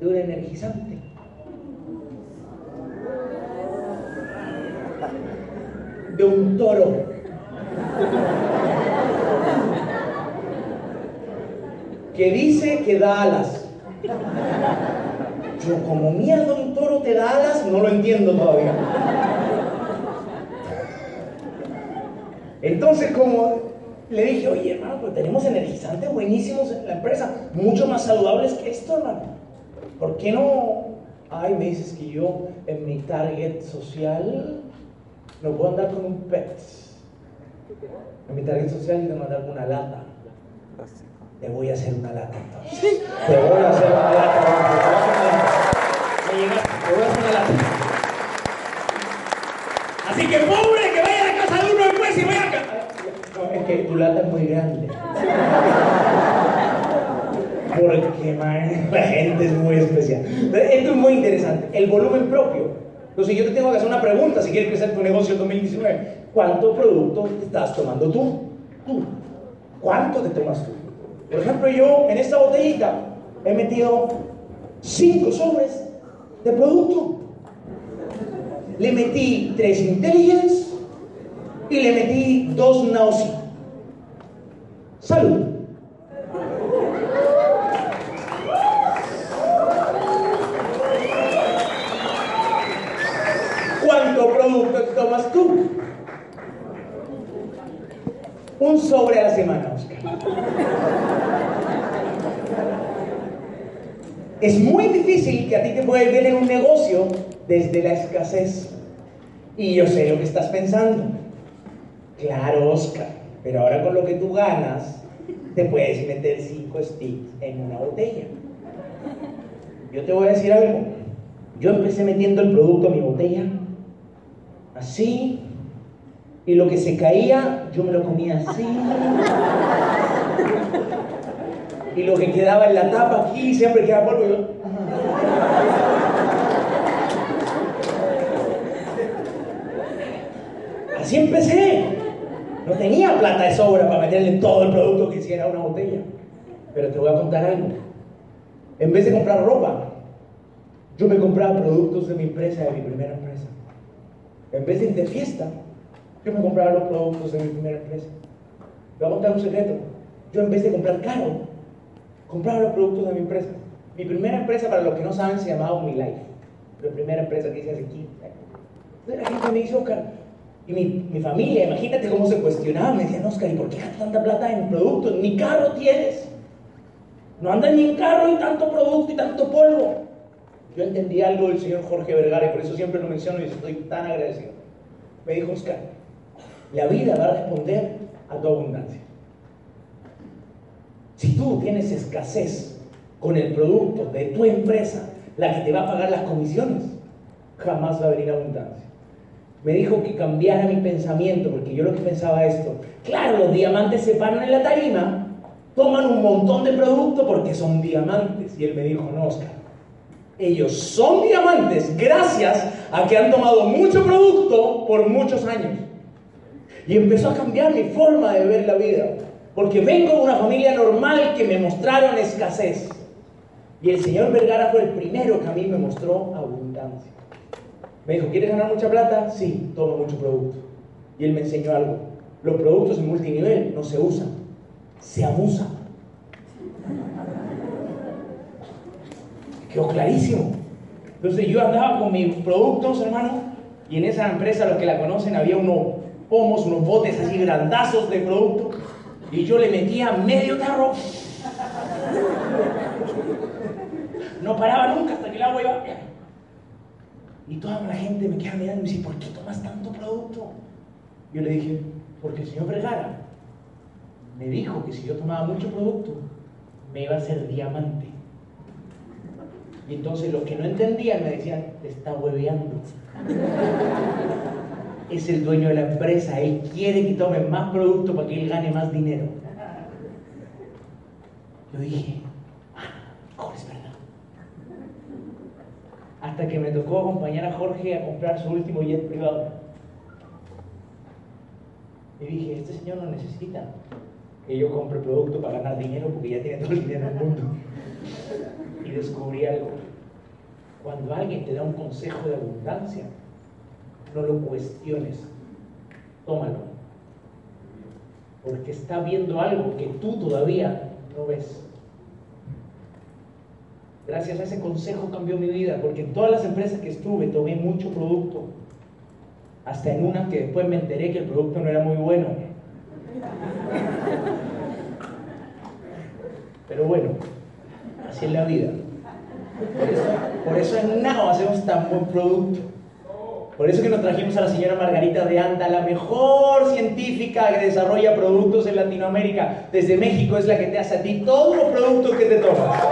de un energizante. De un toro. Que dice que da alas. Yo como mierda un toro te da alas, no lo entiendo todavía. Entonces como le dije, oye hermano, pues tenemos energizantes buenísimos en la empresa, mucho más saludables que esto, hermano. ¿Por qué no? Ay, me dices que yo en mi target social no puedo andar con un pet. En mi target social tengo que andar con una lata. Te voy a hacer una lata entonces. Te voy a hacer una lata. Me llegaste, te voy a hacer una lata. Así que pobre que vaya a la casa de uno después y vaya a... No, es que tu lata es muy grande. Porque man, la gente es muy especial. Esto es muy interesante. El volumen propio. Entonces yo te tengo que hacer una pregunta si quieres crecer tu negocio en 2019. ¿Cuánto producto estás tomando tú? Tú. ¿Cuánto te tomas tú? Por ejemplo, yo en esta botellita he metido cinco sobres de producto. Le metí tres Intelligence y le metí dos Nausea. Salud. ¿Cuánto producto tomas tú? Un sobre a la semana. Es muy difícil que a ti te pueda ir en un negocio desde la escasez. Y yo sé lo que estás pensando. Claro, Oscar, pero ahora con lo que tú ganas, te puedes meter cinco sticks en una botella. Yo te voy a decir algo. Yo empecé metiendo el producto a mi botella, así, y lo que se caía, yo me lo comía así. Y lo que quedaba en la tapa aquí, siempre quedaba polvo. Yo... Así empecé. No tenía plata de sobra para meterle todo el producto que hiciera una botella. Pero te voy a contar algo. En vez de comprar ropa, yo me compraba productos de mi empresa, de mi primera empresa. En vez de ir de fiesta, yo me compraba los productos de mi primera empresa. Te voy a contar un secreto. Yo en vez de comprar caro, compraba los productos de mi empresa. Mi primera empresa, para los que no saben, se llamaba Unilife. La primera empresa que hice hace 15 años. Entonces la gente me dice, Oscar, y mi, mi, familia, imagínate cómo se cuestionaba, me decían, Oscar, ¿y por qué gastas tanta plata en productos? Ni carro tienes. No andas ni en carro y tanto producto y tanto polvo. Yo entendí algo del señor Jorge Vergara y por eso siempre lo menciono y estoy tan agradecido. Me dijo, Oscar, la vida va a responder a tu abundancia. Si tú tienes escasez con el producto de tu empresa, la que te va a pagar las comisiones, jamás va a venir abundancia. Me dijo que cambiara mi pensamiento, porque yo lo que pensaba esto, claro, los diamantes se paran en la tarima, toman un montón de producto porque son diamantes. Y él me dijo, no, Oscar, ellos son diamantes gracias a que han tomado mucho producto por muchos años. Y empezó a cambiar mi forma de ver la vida. Porque vengo de una familia normal que me mostraron escasez. Y el señor Vergara fue el primero que a mí me mostró abundancia. Me dijo, ¿quieres ganar mucha plata? Sí, toma mucho producto. Y él me enseñó algo. Los productos en multinivel no se usan, se abusan. Quedó clarísimo. Entonces yo andaba con mis productos, hermano, y en esa empresa, los que la conocen, había unos pomos, unos botes así grandazos de producto, y yo le metía medio tarro. No paraba nunca hasta que el agua iba. Y toda la gente me queda mirando y me dice, ¿por qué tomas tanto producto? Yo le dije, porque el señor Vergara me dijo que si yo tomaba mucho producto, me iba a hacer diamante. Y entonces los que no entendían me decían, te está hueveando. Es el dueño de la empresa, él quiere que tome más producto para que él gane más dinero. Yo dije, ah, ¿cómo es verdad? Hasta que me tocó acompañar a Jorge a comprar su último jet privado. Y dije, este señor no necesita que yo compre producto para ganar dinero porque ya tiene todo el dinero del mundo. Y descubrí algo. Cuando alguien te da un consejo de abundancia, no lo cuestiones, tómalo. Porque está viendo algo que tú todavía no ves. Gracias a ese consejo cambió mi vida, porque en todas las empresas que estuve tomé mucho producto. Hasta en una que después me enteré que el producto no era muy bueno. Pero bueno, así es la vida. Por eso, en NAO hacemos tan buen producto. Por eso que nos trajimos a la señora Margarita de Anda, la mejor científica que desarrolla productos en Latinoamérica. Desde México es la que te hace a ti todos los productos que te tomas.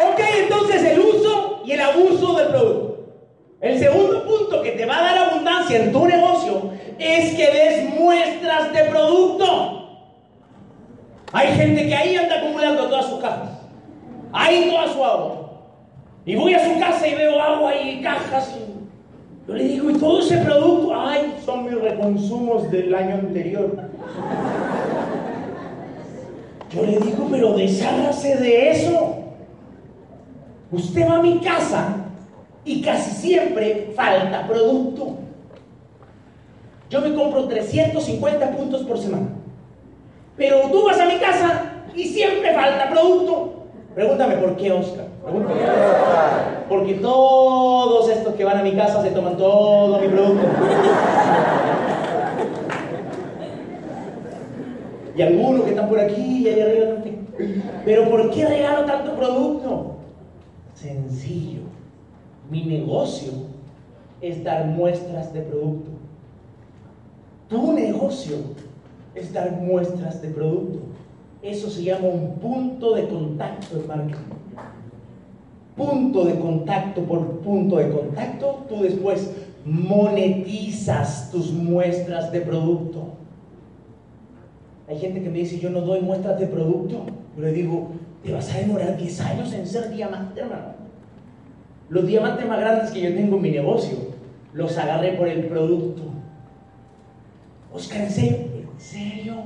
Ok, entonces el uso y el abuso del producto. El segundo punto que te va a dar abundancia en tu negocio es que des muestras de producto. Hay gente que ahí anda acumulando todas sus cajas. Ahí toda su agua. Y voy a su casa y veo agua y cajas. Y yo le digo, ¿y todo ese producto? Ay, son mis reconsumos del año anterior. Yo le digo, pero deshágase de eso. Y casi siempre falta producto. Yo me compro 350 puntos por semana. Pero tú vas a mi casa y siempre falta producto. Pregúntame por qué, Oscar. Pregúntame. Porque todos estos que van a mi casa se toman todo mi producto. Y algunos que están por aquí y ahí arriba también. Pero ¿por qué regalo tanto producto? Sencillo. Mi negocio es dar muestras de producto. Tu negocio es dar muestras de producto. Eso se llama un punto de contacto en marketing. Punto de contacto por punto de contacto, tú después monetizas tus muestras de producto. Hay gente que me dice, yo no doy muestras de producto. Yo le digo, te vas a demorar 10 años en ser diamante, hermano. Los diamantes más grandes que yo tengo en mi negocio, los agarré por el producto. Oscar, ¿en serio? ¿En serio?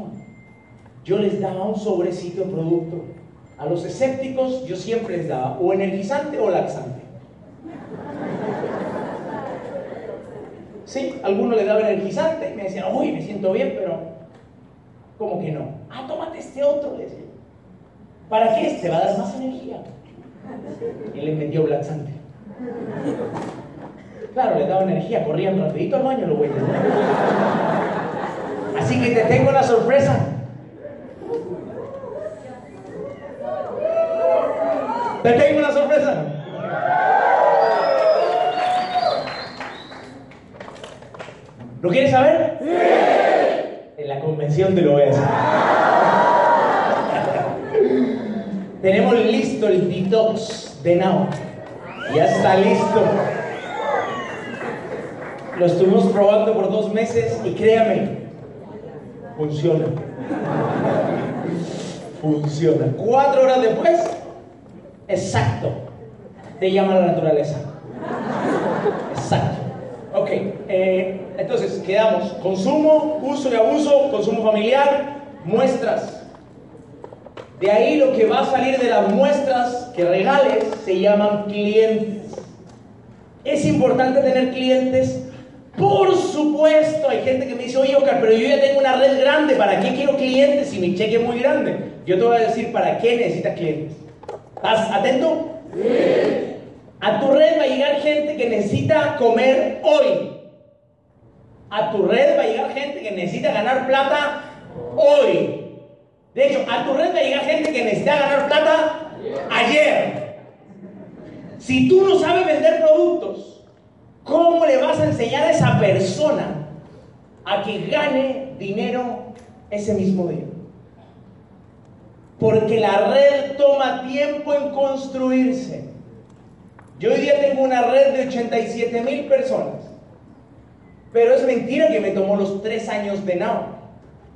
Yo les daba un sobrecito de producto. A los escépticos yo siempre les daba o energizante o laxante. Sí, algunos les daba energizante y me decían, uy, me siento bien, pero ¿cómo que no? Ah, tómate este otro, le decía. ¿Para qué? Te va a dar más energía. Y les metió laxante. Claro, les daba energía, corrían rapidito al baño los güeyes. Así que te tengo una sorpresa. Te tengo una sorpresa. ¿Lo quieres saber? Sí. En la convención te lo voy a decir. Tenemos listo el detox de Now. Ya está listo. Lo estuvimos probando por dos meses y créame, funciona. Funciona. Cuatro horas después, exacto, te llama la naturaleza. Exacto. Ok, eh, entonces quedamos consumo, uso y abuso, consumo familiar, muestras. De ahí lo que va a salir de las muestras que regales se llaman clientes. Es importante tener clientes. Por supuesto, hay gente que me dice, oye, Oscar, pero yo ya tengo una red grande, ¿para qué quiero clientes si mi cheque es muy grande? Yo te voy a decir, ¿para qué necesitas clientes? ¿Estás atento? Sí. A tu red va a llegar gente que necesita comer hoy. A tu red va a llegar gente que necesita ganar plata hoy. De hecho, a tu red va a gente que necesita ganar plata ayer. Si tú no sabes vender productos, ¿cómo le vas a enseñar a esa persona a que gane dinero ese mismo día? Porque la red toma tiempo en construirse. Yo hoy día tengo una red de 87 mil personas. Pero es mentira que me tomó los tres años de Now.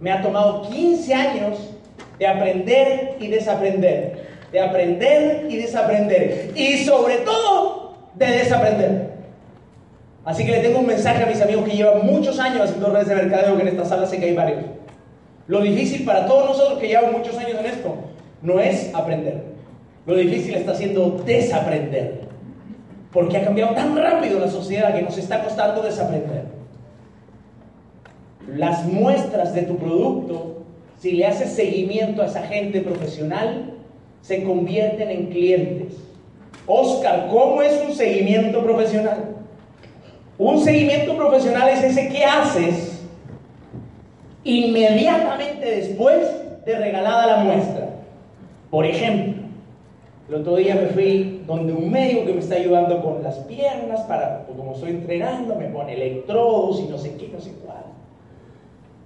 Me ha tomado 15 años de aprender y desaprender. De aprender y desaprender. Y sobre todo, de desaprender. Así que le tengo un mensaje a mis amigos que llevan muchos años haciendo redes de mercadeo, que en esta sala sé que hay varios. Lo difícil para todos nosotros que llevamos muchos años en esto no es aprender. Lo difícil está siendo desaprender. Porque ha cambiado tan rápido la sociedad que nos está costando desaprender. Las muestras de tu producto, si le haces seguimiento a esa gente profesional, se convierten en clientes. Oscar, ¿cómo es un seguimiento profesional? Un seguimiento profesional es ese que haces inmediatamente después de regalada la muestra. Por ejemplo, el otro día me fui donde un médico que me está ayudando con las piernas para, pues, como estoy entrenando, me pone electrodos y no sé qué, no sé cuál.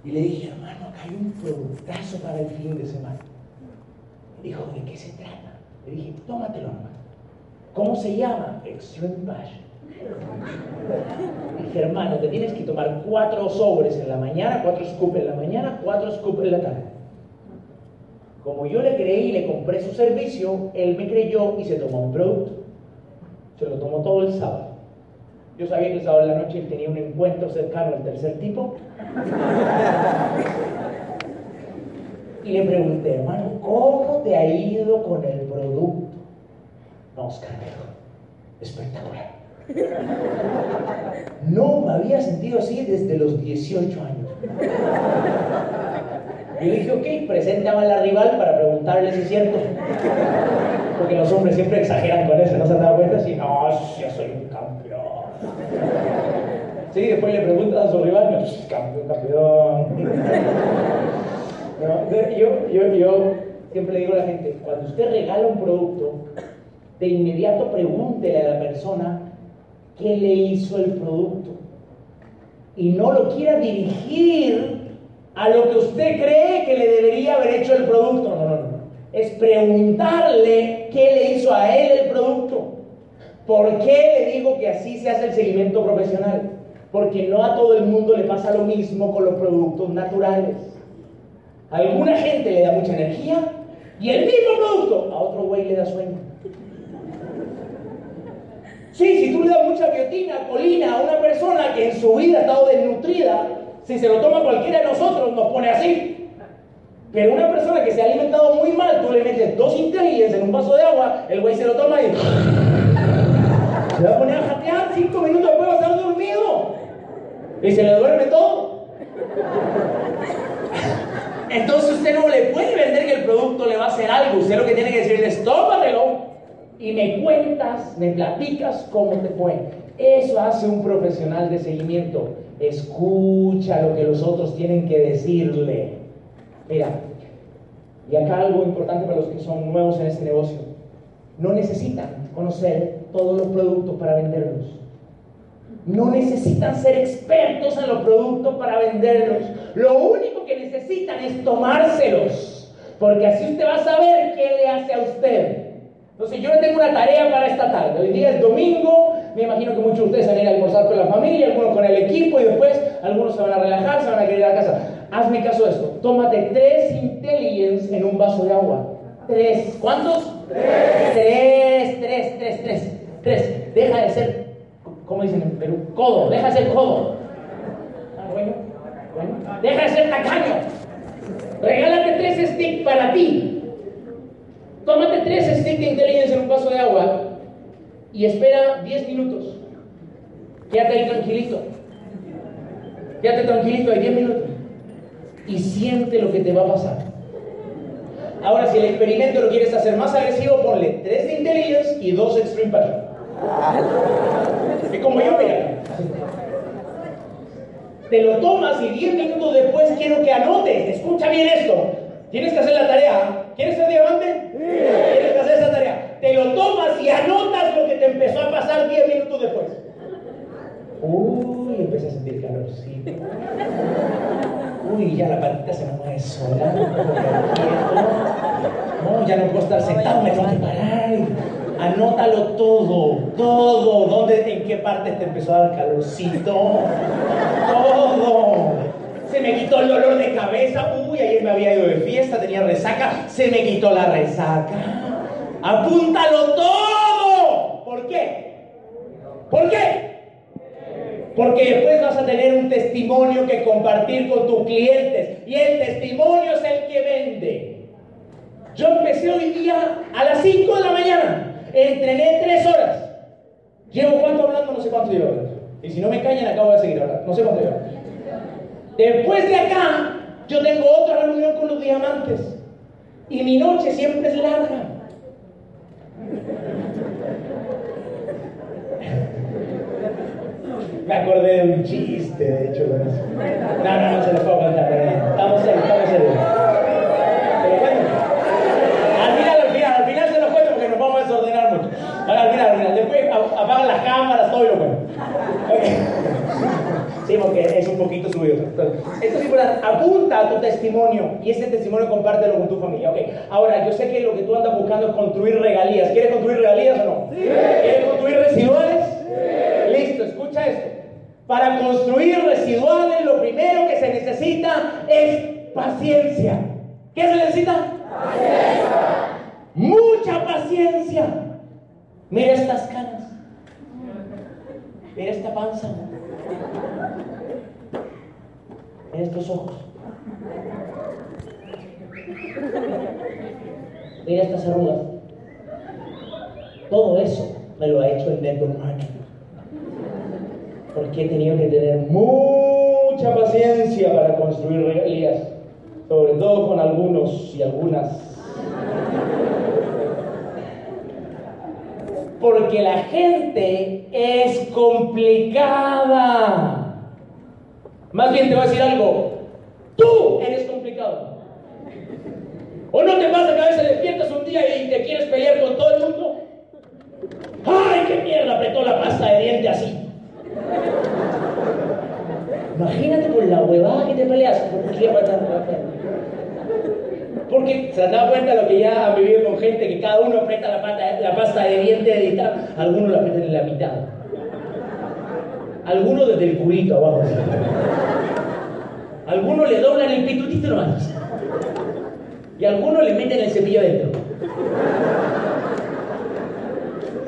Y le dije, hermano, acá hay un productazo para el fin de semana. Me dijo, ¿de qué se trata? Le dije, tómatelo, hermano. ¿Cómo se llama? Extreme Passion. Dije, hermano, te tienes que tomar cuatro sobres en la mañana, cuatro scoops en la mañana, cuatro scoops en la tarde. Como yo le creí y le compré su servicio, él me creyó y se tomó un producto. Se lo tomó todo el sábado. Yo sabía que el sábado en la noche él tenía un encuentro cercano al tercer tipo. Y le pregunté, hermano, ¿cómo te ha ido con el producto? No, Oscar, espectacular. No me había sentido así desde los 18 años. Y le dije, ok, preséntame a la rival para preguntarle si es cierto. Porque los hombres siempre exageran con eso, ¿no se han dado cuenta? Sí, no, yo soy. Sí, después le preguntas a su rival, pues, campeón, campeón. yo, yo, yo siempre le digo a la gente, cuando usted regala un producto, de inmediato pregúntele a la persona qué le hizo el producto. Y no lo quiera dirigir a lo que usted cree que le debería haber hecho el producto. No, no, no. Es preguntarle qué le hizo a él el producto. ¿Por qué le digo que así se hace el seguimiento profesional? Porque no a todo el mundo le pasa lo mismo con los productos naturales. A alguna gente le da mucha energía y el mismo producto a otro güey le da sueño. Sí, si tú le das mucha biotina, colina a una persona que en su vida ha estado desnutrida, si se lo toma cualquiera de nosotros, nos pone así. Pero una persona que se ha alimentado muy mal, tú le metes dos intelligence en un vaso de agua, el güey se lo toma y se va a poner a jatear, cinco minutos después va estar dormido. Y se le duerme todo. Entonces usted no le puede vender que el producto le va a hacer algo. Usted lo que tiene que decir es, tómatelo y me cuentas, me platicas cómo te fue. Eso hace un profesional de seguimiento. Escucha lo que los otros tienen que decirle. Mira, y acá algo importante para los que son nuevos en este negocio. No necesitan conocer todos los productos para venderlos. No necesitan ser expertos en los productos para venderlos. Lo único que necesitan es tomárselos. Porque así usted va a saber qué le hace a usted. Entonces yo tengo una tarea para esta tarde. Hoy día es domingo, me imagino que muchos de ustedes van a ir a almorzar con la familia, algunos con el equipo y después algunos se van a relajar, se van a querer ir a casa. Hazme caso de esto. Tómate tres intelligence en un vaso de agua. Tres. ¿Cuántos? Tres, tres. Deja de ser, ¿cómo dicen en Perú? Codo. Deja de ser codo. Ah, bueno. Bueno. Deja de ser tacaño. Regálate tres sticks para ti. tómate tres sticks de intelligence en un vaso de agua y espera 10 minutos. Quédate ahí tranquilito. Quédate tranquilito ahí 10 minutos. Y siente lo que te va a pasar. Ahora, si el experimento lo quieres hacer más agresivo, ponle 3 de intelligence y 2 extreme passion. Es como yo, mira. Te lo tomas y 10 minutos después quiero que anotes. Escucha bien esto. Tienes que hacer la tarea. ¿Quieres ser diamante? Tienes que hacer esa tarea. Te lo tomas y anotas lo que te empezó a pasar 10 minutos después. Uy, empecé a sentir calorcito. Uy, ya la patita se me mueve sola. No, ya no puedo estar sentado, me tengo que parar. Anótalo todo, todo. ¿Dónde, en qué parte te empezó a dar calorcito? Todo. Se me quitó el dolor de cabeza. Uy, ayer me había ido de fiesta, tenía resaca. Se me quitó la resaca. Apúntalo todo. ¿Por qué? ¿Por qué? Porque después vas a tener un testimonio que compartir con tus clientes. Y el testimonio es el que vende. Yo empecé hoy día a las 5 de la mañana. Entrené 3 horas. Llevo cuánto hablando, no sé cuánto llevo Y si no me callan, acabo de seguir hablando. No sé cuánto llevo. Después de acá, yo tengo otra reunión con los diamantes. Y mi noche siempre es larga. Me acordé de un chiste, de hecho. No, no, no se lo puedo contar, estamos estamos serios. ¿Se lo cuento? Al final, al final, al final se lo cuento porque nos vamos a desordenar mucho. Al final, al final. Después apagan las lo cuento. Sí, porque es un poquito subido. esto es importante. Apunta a tu testimonio y ese testimonio compártelo con tu familia. Okay. Ahora, yo sé que lo que tú andas buscando es construir regalías. ¿Quieres construir regalías o no? Sí. ¿Quieres construir residuales? Sí. Listo, escucha esto. Para construir residuales, lo primero que se necesita es paciencia. ¿Qué se necesita? Paciencia. Mucha paciencia. Mira estas canas. Mira esta panza en estos ojos. Mira estas arrugas. Todo eso me lo ha hecho el network marketing. Porque he tenido que tener mucha paciencia para construir regalías, sobre todo con algunos y algunas. Porque la gente es complicada. Más bien te voy a decir algo. Tú eres complicado. ¿O no te pasa que a veces despiertas un día y te quieres pelear con todo el mundo? ¡Ay, qué mierda! Apretó la pasta de diente así. Imagínate por la huevada que te peleas. ¿Por qué Porque se han dado cuenta de lo que ya han vivido con gente que cada uno aprieta la, la pasta de diente de editar, algunos la aprietan en la mitad. Algunos desde el culito abajo. Algunos le doblan el pitutito nomás. Y algunos le meten el cepillo adentro.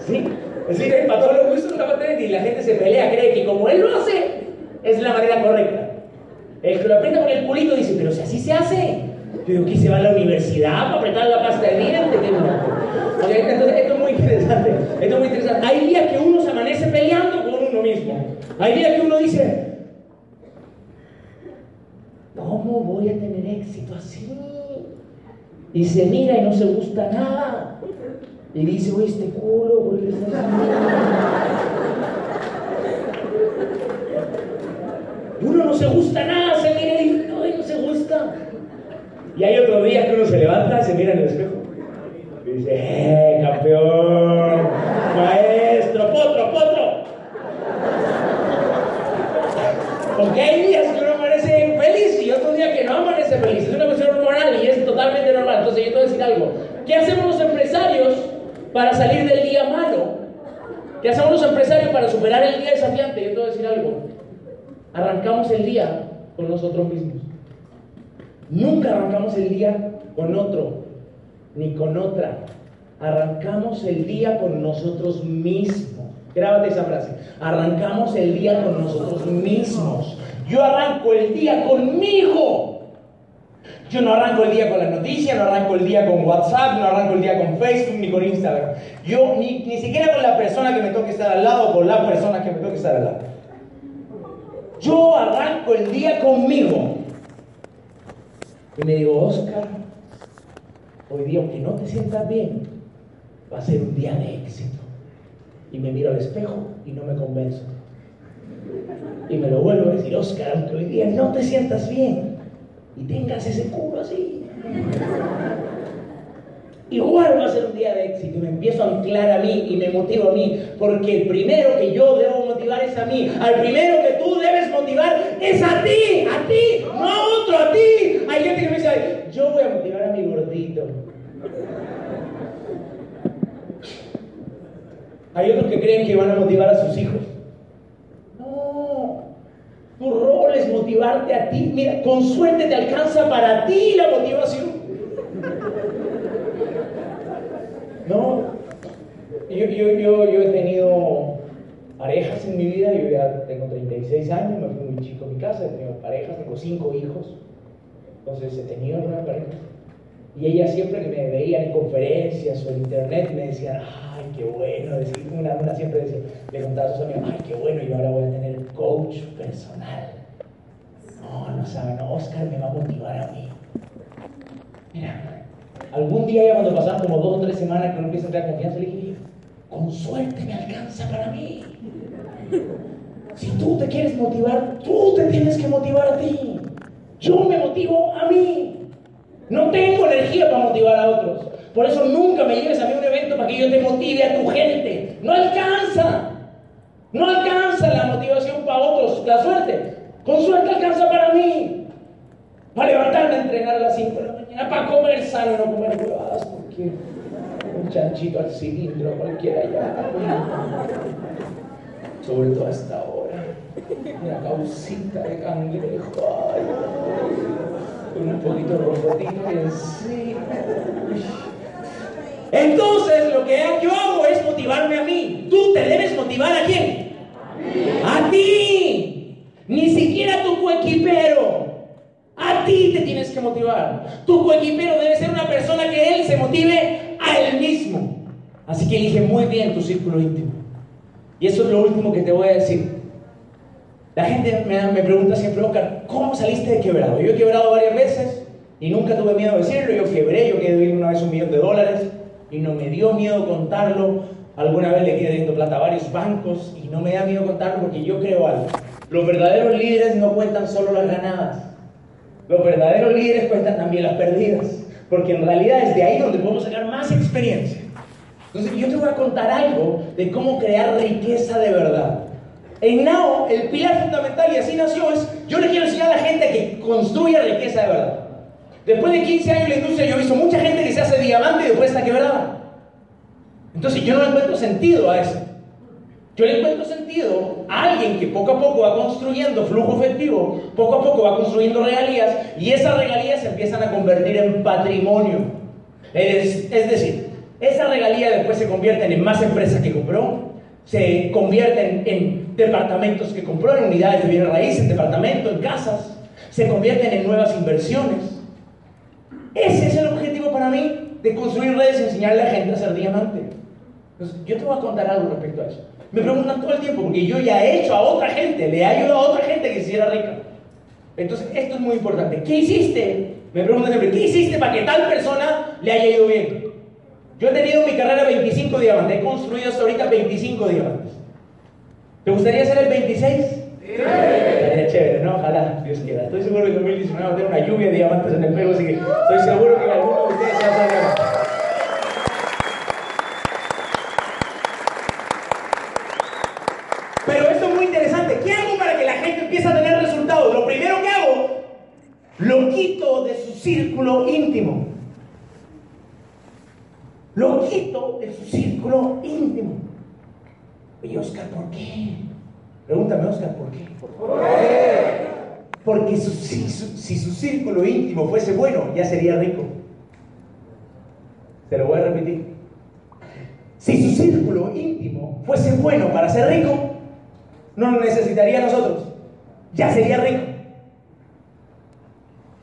¿Sí? Es decir, para todos los gustos una patente y la gente se pelea, cree que como él lo hace, es la manera correcta. El que lo aprieta con el culito dice, pero si así se hace. Yo digo, ¿qué se va a la universidad para apretar la pasta de dientes? Entonces, esto es muy interesante. Esto es muy interesante. Hay días que uno se amanece peleando con uno mismo. Hay días que uno dice, ¿cómo voy a tener éxito así? Y se mira y no se gusta nada. Y dice, oye, este culo, ¿por qué estás Uno no se gusta nada, se mira y no, no se gusta. Y hay otro día que uno se levanta se mira en el espejo. Y dice, ¡eh, campeón! ¡Maestro! ¡Potro, potro! Porque hay días que uno amanece feliz y otros días que no amanece feliz. Es una cuestión hormonal y es totalmente normal. Entonces yo te voy a decir algo. ¿Qué hacemos los empresarios para salir del día malo? ¿Qué hacemos los empresarios para superar el día desafiante? Yo te voy a decir algo. Arrancamos el día con nosotros mismos. Nunca arrancamos el día con otro, ni con otra. Arrancamos el día con nosotros mismos. Grábate esa frase. Arrancamos el día con nosotros mismos. Yo arranco el día conmigo. Yo no arranco el día con las noticias, no arranco el día con WhatsApp, no arranco el día con Facebook ni con Instagram. Yo ni, ni siquiera con la persona que me toque estar al lado o con la persona que me toque estar al lado. Yo arranco el día conmigo. Y me digo, Oscar, hoy día aunque no te sientas bien, va a ser un día de éxito. Y me miro al espejo y no me convenzo. Y me lo vuelvo a decir, Oscar, aunque hoy día no te sientas bien y tengas ese culo así, igual va a ser un día de éxito. Y me empiezo a anclar a mí y me motivo a mí, porque el primero que yo debo motivar es a mí. Al primero que tú debes motivar es a ti, a ti, no a otro, a ti. Hay gente que me dice, yo voy a motivar a mi gordito. Hay otros que creen que van a motivar a sus hijos. No, tu rol es motivarte a ti. Mira, con suerte te alcanza para ti la motivación. No, yo, yo, yo, yo he tenido parejas en mi vida, yo ya tengo 36 años, me fui muy chico a mi casa, he tenido parejas, tengo 5 hijos, entonces he tenido una pareja. Y ella siempre que me veía en conferencias o en internet me decía, ay, qué bueno, una, una siempre decía, le contaba a sus amigos, ay, qué bueno, yo ahora voy a tener coach personal. No, no saben, no, Oscar me va a motivar a mí. Mira, algún día ya cuando pasaron como dos o tres semanas que uno empieza a tener confianza, le dije, con suerte me alcanza para mí. Si tú te quieres motivar, tú te tienes que motivar a ti. Yo me motivo a mí. No tengo energía para motivar a otros. Por eso nunca me lleves a mí a un evento para que yo te motive a tu gente. No alcanza. No alcanza la motivación para otros. La suerte. Con suerte alcanza para mí. Para levantarme a entrenar a las 5 de la mañana. Para comer sano no comer huevadas. Porque un chanchito al cilindro, cualquiera ya. Sobre todo a esta hora. Una causita de cangrejo. Ay, con un poquito rosotito encima. Entonces lo que yo hago es motivarme a mí. Tú te debes motivar a quién? A ti. Ni siquiera tu coequipero. A ti te tienes que motivar. Tu coequipero debe ser una persona que él se motive a él mismo. Así que elige muy bien tu círculo íntimo. Y eso es lo último que te voy a decir. La gente me, pregunta siempre, Oscar, ¿cómo saliste de quebrado? Yo he quebrado varias veces y nunca tuve miedo de decirlo. Yo quebré, yo quedé una vez un millón de dólares y no me dio miedo contarlo. Alguna vez le quedé dando plata a varios bancos y no me da miedo contarlo porque yo creo algo. Los verdaderos líderes no cuentan solo las ganadas. Los verdaderos líderes cuentan también las perdidas. Porque en realidad es de ahí donde podemos sacar más experiencia. Entonces yo te voy a contar algo de cómo crear riqueza de. En Nao, el pilar fundamental, y así nació, es yo le quiero enseñar a la gente que construya riqueza de verdad. Después de 15 años en la industria, yo he visto mucha gente que se hace diamante y después está quebrada. Entonces yo no le encuentro sentido a eso. Yo le encuentro sentido a alguien que poco a poco va construyendo flujo efectivo, poco a poco va construyendo regalías y esas regalías se empiezan a convertir en patrimonio. Es, decir, esas regalías después se convierten en más empresas que compró, se convierten en departamentos que compró, en unidades de bienes raíces, en departamentos, en casas, se convierten en nuevas inversiones. Ese es el objetivo para mí de construir redes y enseñarle a la gente a ser diamante. Entonces, yo te voy a contar algo respecto a eso. Me preguntan todo el tiempo porque yo ya he hecho a otra gente, le he ayudado a otra gente que hiciera rica. Entonces, esto es muy importante. ¿Qué hiciste? Me preguntan siempre, ¿qué hiciste para que tal persona le haya ido bien? Yo he tenido en mi carrera 25 diamantes, he construido hasta ahorita 25 diamantes. ¿Te gustaría ser el 26? Sí. Estaría chévere, ¿no? Ojalá, Dios quiera. Estoy seguro que en 2019 va a tener una lluvia de diamantes en el Perú, así que estoy seguro que alguno de ustedes se va a diamantes. Pero esto es muy interesante. ¿Qué hago para que la gente empiece a tener resultados? Lo primero que hago, lo quito de su círculo íntimo. Lo quito de su círculo íntimo. Y Oscar, ¿por qué? Pregúntame, Oscar, ¿por qué? ¿Por qué? Porque si, si su círculo íntimo fuese bueno, ya sería rico. Te lo voy a repetir. Si su círculo íntimo fuese bueno para ser rico, no lo necesitaría nosotros. Ya sería rico.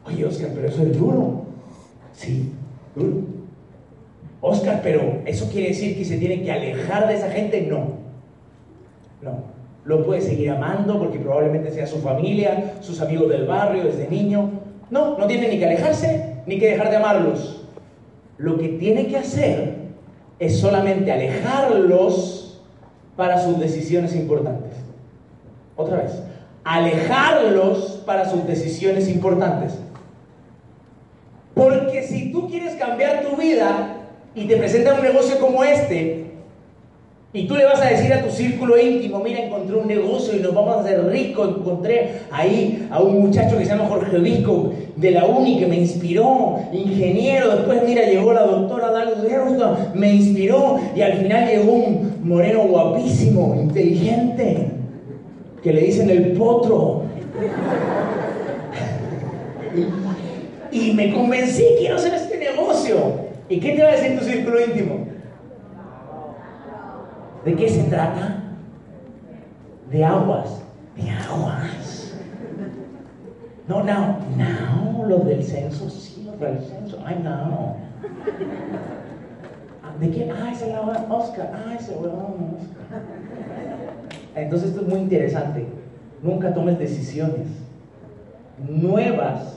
Oye, Oscar, pero eso es duro. Sí, duro. Oscar, pero ¿eso quiere decir que se tiene que alejar de esa gente? No. No. Lo puede seguir amando porque probablemente sea su familia, sus amigos del barrio, desde niño. No, no tiene ni que alejarse ni que dejar de amarlos. Lo que tiene que hacer es solamente alejarlos para sus decisiones importantes. Otra vez, alejarlos para sus decisiones importantes. Porque si tú quieres cambiar tu vida y te presentan un negocio como este, y tú le vas a decir a tu círculo íntimo, mira, encontré un negocio y nos vamos a hacer ricos. Encontré ahí a un muchacho que se llama Jorge Vico de la Uni que me inspiró, ingeniero. Después, mira, llegó la doctora Dalgo me inspiró. Y al final llegó un moreno guapísimo, inteligente, que le dicen el potro. Y me convencí, quiero hacer este negocio. ¿Y qué te va a decir tu círculo íntimo? ¿De qué se trata? De aguas. De aguas. No, no, no, los del censo, sí, los del censo. Ay, no. ¿De qué? Ah, ese es la Oscar. Ah, ese huevón, Oscar. Entonces esto es muy interesante. Nunca tomes decisiones nuevas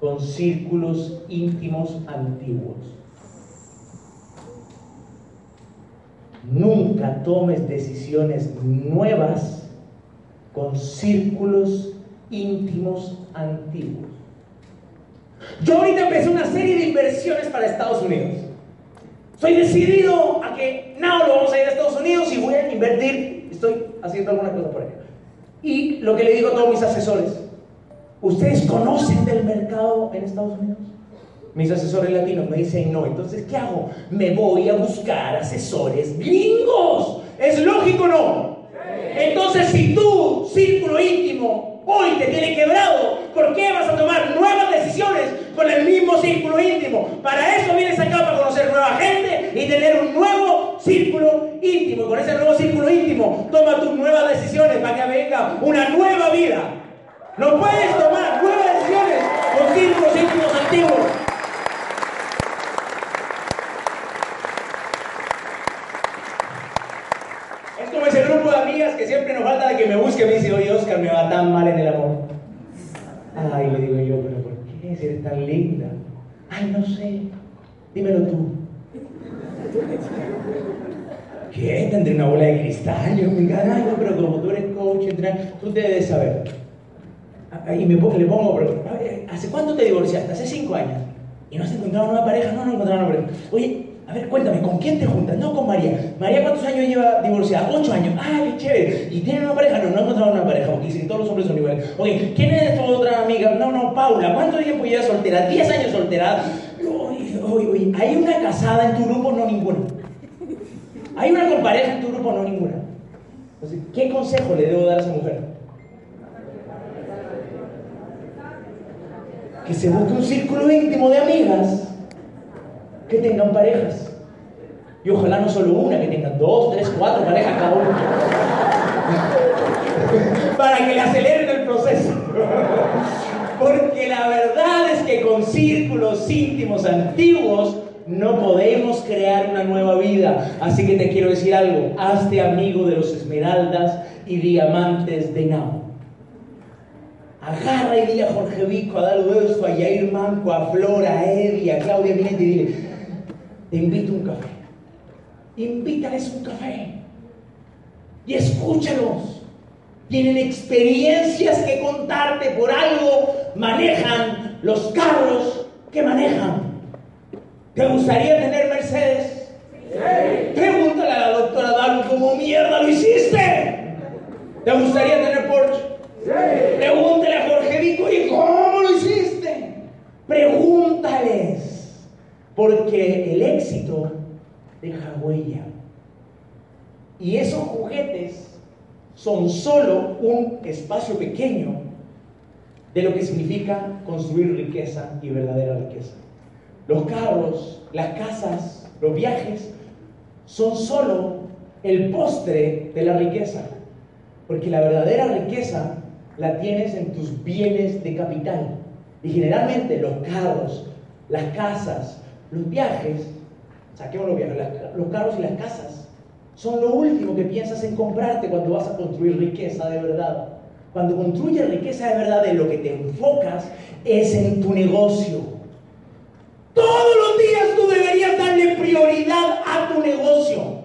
con círculos íntimos antiguos. Nunca tomes decisiones nuevas con círculos íntimos antiguos. Yo ahorita empecé una serie de inversiones para Estados Unidos. Soy decidido a que no, lo vamos a ir a Estados Unidos y voy a invertir. Estoy haciendo alguna cosa por ahí. Y lo que le digo a todos mis asesores, ¿ustedes conocen del mercado en Estados Unidos? Mis asesores latinos me dicen no. Entonces, ¿qué hago? Me voy a buscar asesores gringos. ¿Es lógico no? Entonces, si tu círculo íntimo hoy te tiene quebrado, ¿por qué vas a tomar nuevas decisiones con el mismo círculo íntimo? Para eso vienes acá, para conocer nueva gente y tener un nuevo círculo íntimo. Y con ese nuevo círculo íntimo, toma tus nuevas decisiones para que venga una nueva vida. No puedes tomar nuevas decisiones con círculos íntimos antiguos. que siempre nos falta de que me busque, me dice, oye Oscar, me va tan mal en el amor. Ay, le digo yo, pero ¿por qué? Si eres tan linda. Ay, no sé. Dímelo tú. ¿Qué? Tendré una bola de cristal. Yo me ay, no, pero como tú eres coach, tú debes saber. Y me, le pongo, pero, ¿hace cuánto te divorciaste? Hace cinco años. ¿Y no has encontrado una pareja? No, no encontrado una pareja. Oye, ver, cuéntame, ¿con quién te juntas? No con María. María, ¿cuántos años lleva divorciada? Ocho años. Ah, qué chévere. ¿Y tiene una pareja? No, no he encontrado una pareja, porque dicen todos los hombres son iguales. Ok, ¿quién es tu otra amiga? No, no, Paula. ¿Cuánto tiempo lleva soltera? Diez años soltera. Uy, uy, uy. ¿Hay una casada en tu grupo? No, ninguna. ¿Hay una con pareja en tu grupo? No, ninguna. Entonces, ¿qué consejo le debo dar a esa mujer? Que se busque un círculo íntimo de amigas que tengan parejas. Y ojalá no solo una, que tengan dos, tres, cuatro parejas cada uno. Para que le aceleren el proceso. Porque la verdad es que con círculos íntimos antiguos no podemos crear una nueva vida. Así que te quiero decir algo, hazte amigo de los esmeraldas y diamantes de Nao. Agarra y dile a Jorge Vico, a Dalo a Yair Manco, a Flora, a Eddie, a Claudia Minete y dile, te invito a un café. Invítales un café. Y escúchalos. Tienen experiencias que contarte por algo. Manejan los carros que manejan. ¿Te gustaría tener Mercedes? Sí. Pregúntale a la doctora Dalu cómo mierda lo hiciste. ¿Te gustaría tener Porsche? Sí. Pregúntale a Jorge Vico y cómo lo hiciste. Pregúntales. Porque el éxito deja huella. Y esos juguetes son solo un espacio pequeño de lo que significa construir riqueza y verdadera riqueza. Los carros, las casas, los viajes son solo el postre de la riqueza. Porque la verdadera riqueza la tienes en tus bienes de capital. Y generalmente los carros, las casas, los viajes, saquemos los viajes, los carros y las casas son lo último que piensas en comprarte cuando vas a construir riqueza de verdad. Cuando construyes riqueza de verdad, en lo que te enfocas es en tu negocio. Todos los días tú deberías darle prioridad a tu negocio.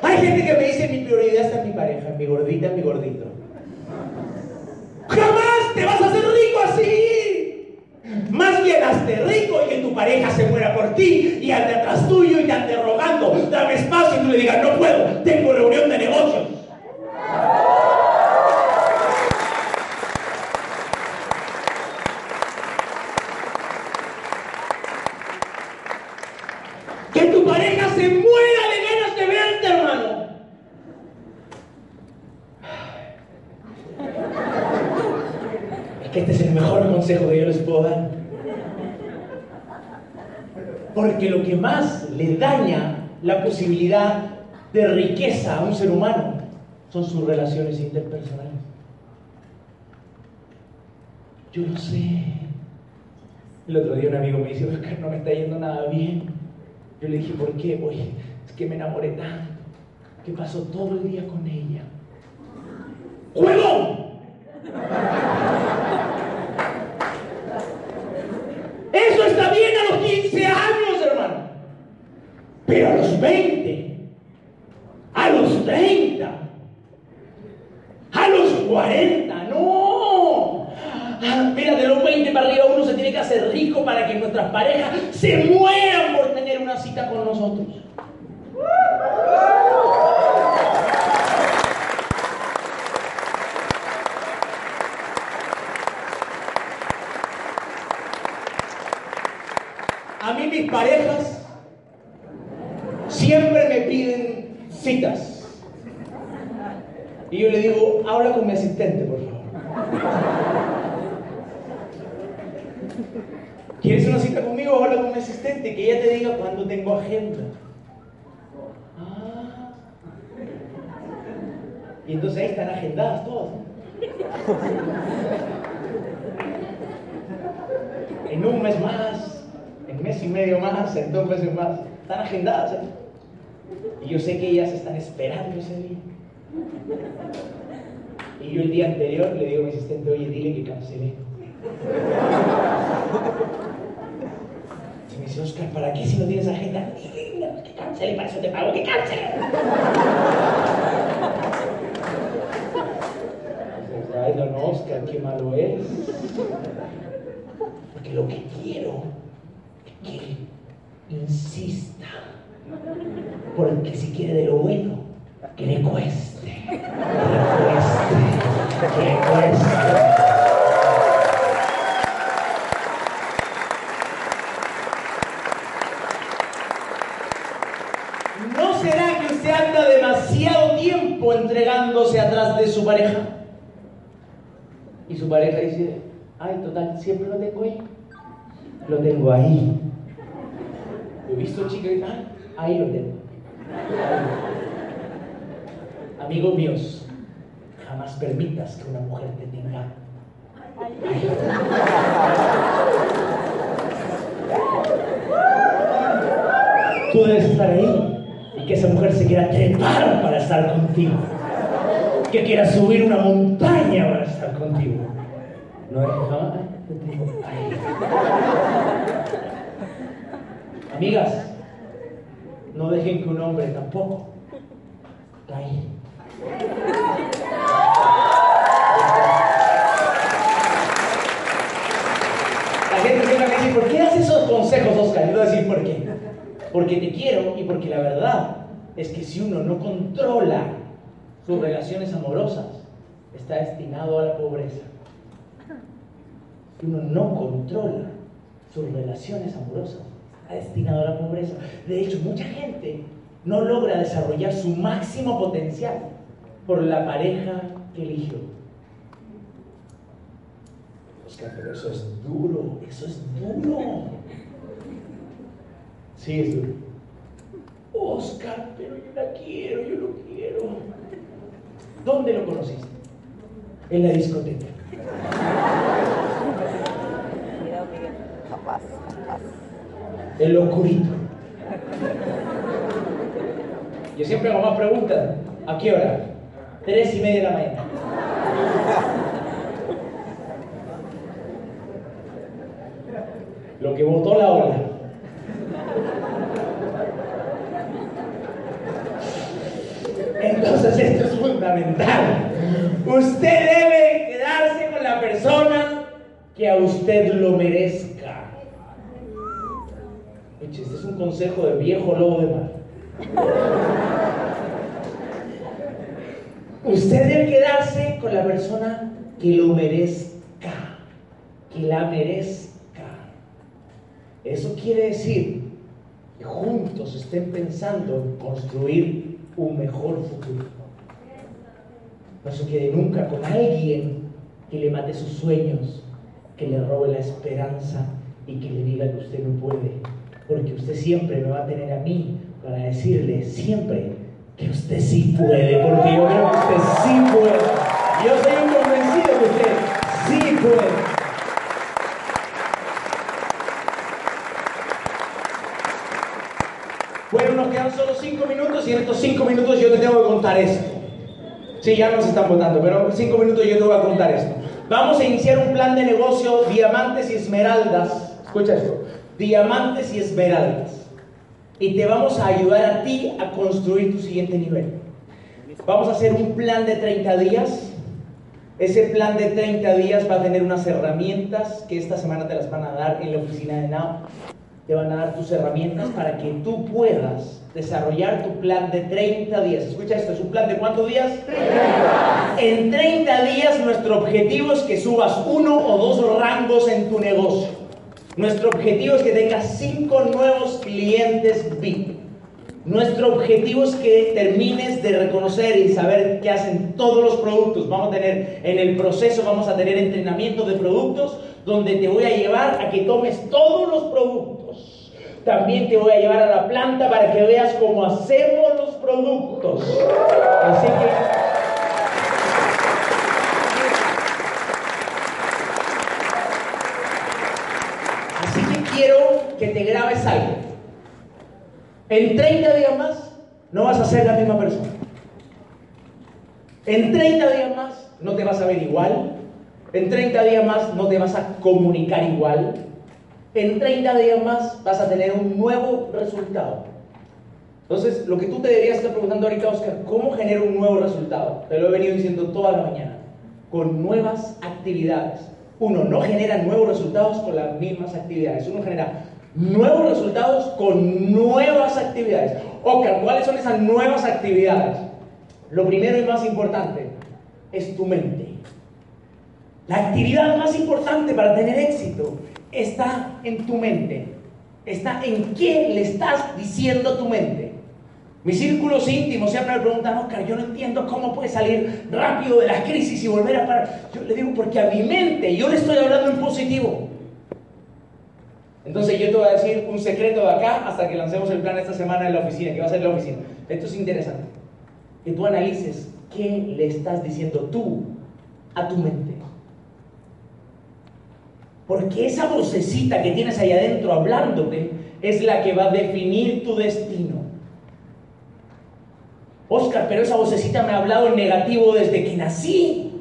Hay gente que me dice, mi prioridad está en mi pareja, mi gordita, mi gordito. Jamás te vas a hacer rico así. Más bien hazte rico y que tu pareja se muera por ti y ande atrás tuyo y te ande rogando. Dame espacio y tú le digas, no puedo, tengo reunión de negocios. Que tu pareja se muera de ganas de verte, hermano. Es que este es el mejor consejo que yo les puedo dar. Porque lo que más le daña la posibilidad de riqueza a un ser humano son sus relaciones interpersonales. Yo no sé. El otro día un amigo me dice, Oscar, no me está yendo nada bien. Yo le dije, ¿por qué? Oye, es que me enamoré tanto, que pasó todo el día con ella. ¡Juego! Eso está bien a los 15 años, hermano. Pero a los 20, a los 30, a los 40, no. Ah, Mira, de los 20 para arriba uno se tiene que hacer rico para que nuestras parejas se mueran por tener una cita con nosotros. A mí mis parejas siempre me piden citas. Y yo le digo, habla con mi asistente, por favor. ¿Quieres una cita conmigo? Habla con mi asistente, que ella te diga cuándo tengo agenda. Ah. Y entonces ahí están agendadas todas. En un mes más, en mes y medio más, en dos meses más. Están agendadas. ¿eh? Y yo sé que ellas están esperando ese día. Y yo el día anterior le digo a mi asistente, oye, dile que cancelé. Dice, Oscar, ¿para qué si no tienes agenda? Que cancele, para eso te pago, que cancele. Ay, don Oscar, qué malo es. Porque lo que quiero es que insista. Porque si quiere de lo bueno, que le cueste. Que le cueste. Que le cueste. ¿No será que usted anda demasiado tiempo entregándose atrás de su pareja? Y su pareja dice, ay, total, siempre lo tengo ahí. Lo tengo ahí. He visto chicas "Ah, ahí lo tengo. Amigos míos, jamás permitas que una mujer te tenga. Tú debes estar ahí y que esa mujer se quiera trepar para estar contigo. Que quiera subir una montaña para estar contigo. No es jamás ahí. Amigas, no dejen que un hombre tampoco caiga. La gente siempre me dice, ¿por qué das esos consejos, Oscar? Yo voy a decir por qué. Porque te quiero y porque la verdad es que si uno no controla sus relaciones amorosas, está destinado a la pobreza. Si uno no controla sus relaciones amorosas, está destinado a la pobreza. De hecho, mucha gente no logra desarrollar su máximo potencial por la pareja que eligió. Oscar, pero eso es duro, eso es duro. Sí, es duro. Oscar, pero yo la quiero, yo lo quiero. ¿Dónde lo conociste? En la discoteca. Jamás, jamás. El oscurito. Yo siempre hago más preguntas. ¿A qué hora? Tres y media de la mañana. Lo que votó la ola. Entonces esto es fundamental. Usted debe quedarse con la persona que a usted lo merezca. Este es un consejo de viejo lobo de mar. Usted debe quedarse con la persona que lo merezca, que la merezca. Eso quiere decir que juntos estén pensando en construir un mejor futuro. No se quede nunca con alguien que le mate sus sueños, que le robe la esperanza y que le diga que usted no puede. Porque usted siempre me va a tener a mí para decirle siempre que usted sí puede, porque yo creo que usted sí puede. Yo soy un convencido que usted sí puede. Bueno, nos quedan solo cinco minutos y en estos cinco minutos yo te tengo que contar esto. Sí, ya nos están votando, pero en cinco minutos yo te voy a contar esto. Vamos a iniciar un plan de negocio, diamantes y esmeraldas. Escucha esto, diamantes y esmeraldas. Y te vamos a ayudar a ti a construir tu siguiente nivel. Vamos a hacer un plan de 30 días. Ese plan de 30 días va a tener unas herramientas que esta semana te las van a dar en la oficina de Now te van a dar tus herramientas para que tú puedas desarrollar tu plan de 30 días. Escucha esto, ¿es un plan de cuántos días? 30. En 30 días nuestro objetivo es que subas uno o dos rangos en tu negocio. Nuestro objetivo es que tengas cinco nuevos clientes VIP. Nuestro objetivo es que termines de reconocer y saber qué hacen todos los productos. Vamos a tener en el proceso, vamos a tener entrenamiento de productos donde te voy a llevar a que tomes todos los productos. También te voy a llevar a la planta para que veas cómo hacemos los productos. Así que... Quiero que te grabes algo. En 30 días más no vas a ser la misma persona. En 30 días más no te vas a ver igual, en 30 días más no te vas a comunicar igual. En 30 días más vas a tener un nuevo resultado. Entonces, lo que tú te deberías estar preguntando ahorita, Oscar, ¿cómo genero un nuevo resultado? Te lo he venido diciendo toda la mañana. Con nuevas actividades. Uno no genera nuevos resultados con las mismas actividades. Uno genera nuevos resultados con nuevas actividades. Oscar, ¿cuáles son esas nuevas actividades? Lo primero y más importante es tu mente. La actividad más importante para tener éxito está en tu mente. Está en qué le estás diciendo tu mente. Mis círculos íntimos siempre me preguntan, Oscar, yo no entiendo cómo puede salir rápido de la crisis y volver a parar. Yo le digo, porque a mi mente yo le estoy hablando en positivo. Entonces yo te voy a decir un secreto de acá hasta que lancemos el plan esta semana en la oficina, que va a ser la oficina. Esto es interesante. Que tú analices qué le estás diciendo tú a tu mente. Porque esa vocecita que tienes ahí adentro hablándote es la que va a definir tu destino. Oscar, pero esa vocecita me ha hablado en negativo desde que nací.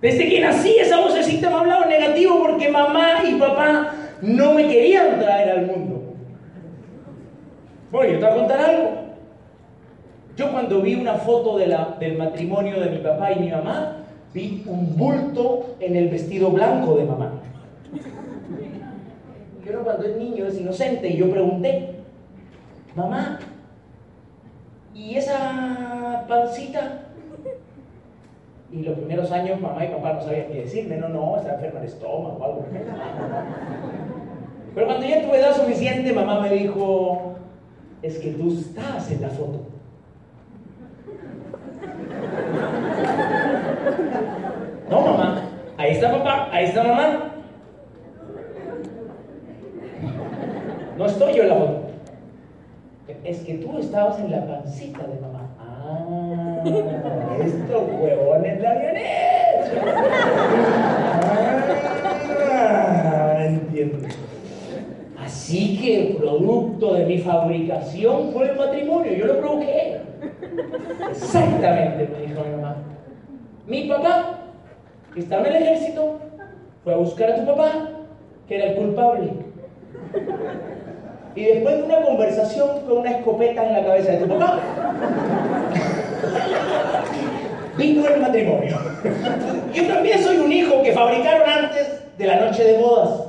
Desde que nací esa vocecita me ha hablado en negativo porque mamá y papá no me querían traer al mundo. Bueno, yo te voy a contar algo. Yo cuando vi una foto del matrimonio de mi papá y mi mamá, vi un bulto en el vestido blanco de mamá. Y uno cuando es niño es inocente y yo pregunté, mamá, ¿y esa pancita? Y los primeros años mamá y papá no sabían qué decirme, no, no, está enferma de estómago o algo. Pero cuando ya tuve edad suficiente, mamá me dijo, es que tú estás en la foto. No, mamá, ahí está papá, ahí está mamá. No estoy yo en la foto. Es que tú estabas en la pancita de mamá. Ah, estos huevones la habían hecho. Ah, entiendo. que el producto de mi fabricación fue el matrimonio, yo lo provoqué. Exactamente, me dijo mi mamá. Mi papá, que estaba en el ejército, fue a buscar a tu papá, que era el culpable. Y después de una conversación con una escopeta en la cabeza de tu papá, vino el matrimonio. Yo también soy un hijo que fabricaron antes de la noche de bodas.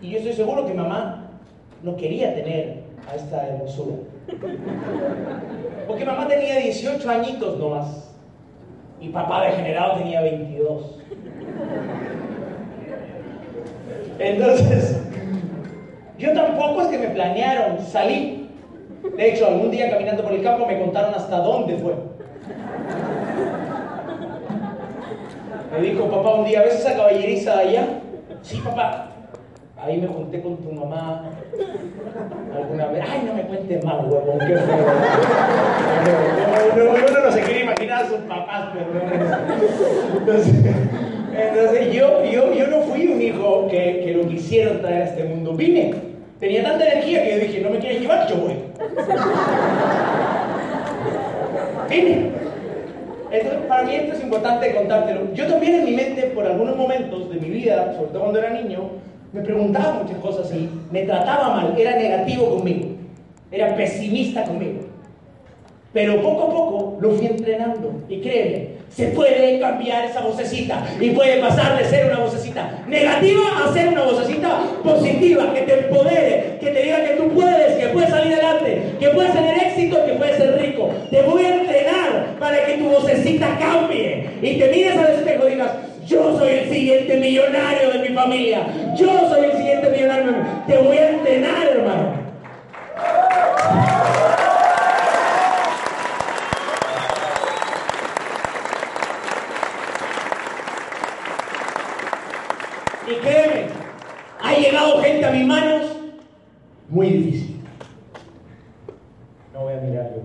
Y yo estoy seguro que mamá no quería tener a esta hermosura. Porque mamá tenía 18 añitos nomás. Y papá degenerado tenía 22. Entonces, yo tampoco es que me planearon, salí. De hecho, algún día caminando por el campo me contaron hasta dónde fue. Me dijo, papá, un día, ¿ves esa caballeriza allá? Sí, papá. Ahí me junté con tu mamá alguna vez. Ay, no me cuentes más, huevón, qué feo. No, no, uno no se quiere imaginar a sus papás, pero Entonces, entonces yo, yo, yo no fui un hijo que, que lo quisieron traer a este mundo. Vine. Tenía tanta energía que yo dije, no me quieres llevar, yo voy. Vine. Entonces, para mí esto es importante contártelo. Yo también en mi mente, por algunos momentos de mi vida, sobre todo cuando era niño, me preguntaba muchas cosas y me trataba mal, era negativo conmigo, era pesimista conmigo. Pero poco a poco lo fui entrenando y créeme, se puede cambiar esa vocecita y puede pasar de ser una vocecita negativa a ser una vocecita positiva, que te empodere, que te diga que tú puedes, que puedes salir adelante, que puedes tener éxito, que puedes ser rico. Te voy a entrenar para que tu vocecita cambie y te mires al espejo y digas, yo soy el siguiente millonario de mi familia. Yo soy el siguiente millonario. Te voy a entrenar, hermano. Y créeme, ha llegado gente a mis manos muy difícil. No voy a mirar yo.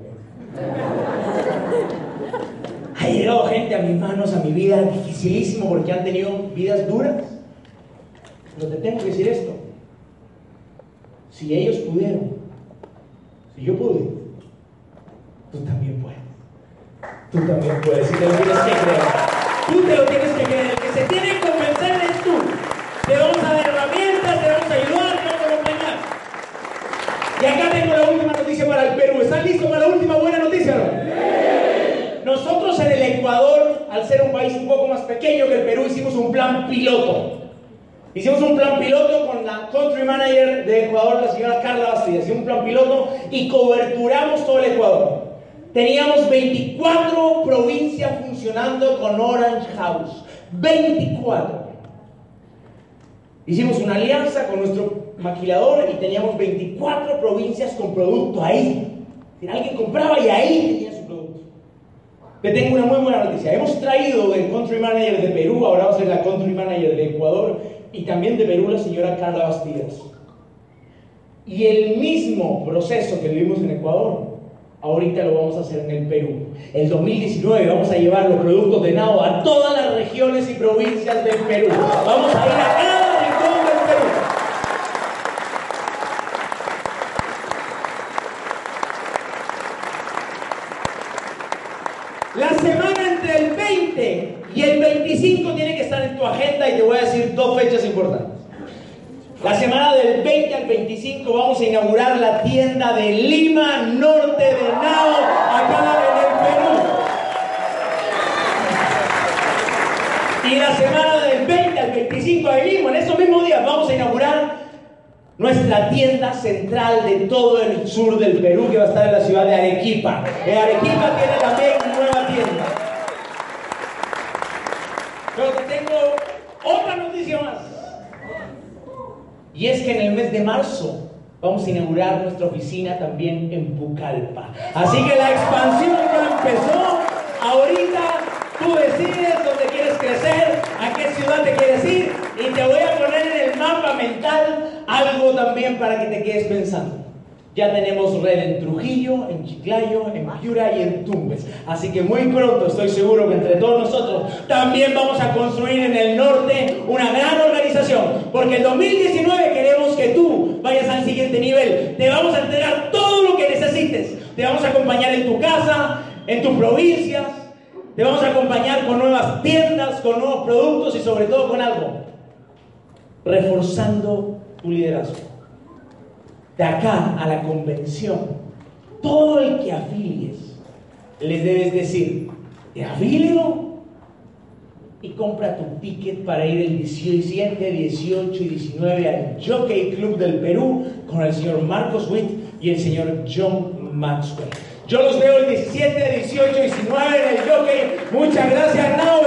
Ha llegado gente a mis manos, a mi vida, dificilísimo porque han tenido vidas duras. Pero te tengo que decir esto. Si ellos pudieron, si yo pude, tú también puedes. Tú también puedes y te lo tienes que creer. Tú te lo tienes que creer. El que se tiene que convencer es tú. Te vamos a dar herramientas, te vamos a ayudar, te vamos a acompañar. Y acá tengo la última noticia para el Perú. ¿Están listos para la última buena noticia? No? Nosotros en el Ecuador, al ser un país un poco más pequeño que el Perú, hicimos un plan piloto. Hicimos un plan piloto con la country manager de Ecuador, la señora Carla Bastidas. Hicimos un plan piloto y coberturamos todo el Ecuador. Teníamos 24 provincias funcionando con Orange House. 24. Hicimos una alianza con nuestro maquilador y teníamos 24 provincias con producto ahí. Alguien compraba y ahí tenía su producto. Te tengo una muy buena noticia. Hemos traído del country manager de Perú, ahora va a ser la country manager de Ecuador y también de Perú la señora Carla Bastidas. Y el mismo proceso que vivimos en Ecuador, ahorita lo vamos a hacer en el Perú. El 2019 vamos a llevar los productos de Nao a todas las regiones y provincias del Perú. Vamos a ir a cada rincón del Perú. La semana entre el 20 y el 25 tiene que estar en tu agenda y te voy a decir dos fechas importantes. La semana del 20 al 25 vamos a inaugurar la tienda de Lima Norte de Nao, acá en el Perú. Y la semana del 20 al 25, ahí mismo, en esos mismos días, vamos a inaugurar nuestra tienda central de todo el sur del Perú, que va a estar en la ciudad de Arequipa. En Arequipa tiene también una nueva tienda. Pero te tengo otra noticia más. Y es que en el mes de marzo vamos a inaugurar nuestra oficina también en Pucallpa. Así que la expansión ya empezó. Ahorita tú decides dónde quieres crecer, a qué ciudad te quieres ir y te voy a poner en el mapa mental algo también para que te quedes pensando. Ya tenemos red en Trujillo, en Chiclayo, en Piura y en Tumbes. Así que muy pronto estoy seguro que entre todos nosotros también vamos a construir en el norte una gran organización. Porque en 2019 queremos vayas al siguiente nivel. Te vamos a entregar todo lo que necesites. Te vamos a acompañar en tu casa, en tus provincias. Te vamos a acompañar con nuevas tiendas, con nuevos productos y sobre todo con algo. Reforzando tu liderazgo. De acá a la convención, todo el que afilies, les debes decir, te afilio y compra tu ticket para ir el 17, 18 y 19 al Jockey Club del Perú con el señor Marcos Witt y el señor John Maxwell. Yo los veo el 17, 18 y 19 en el Jockey. Muchas gracias, Now.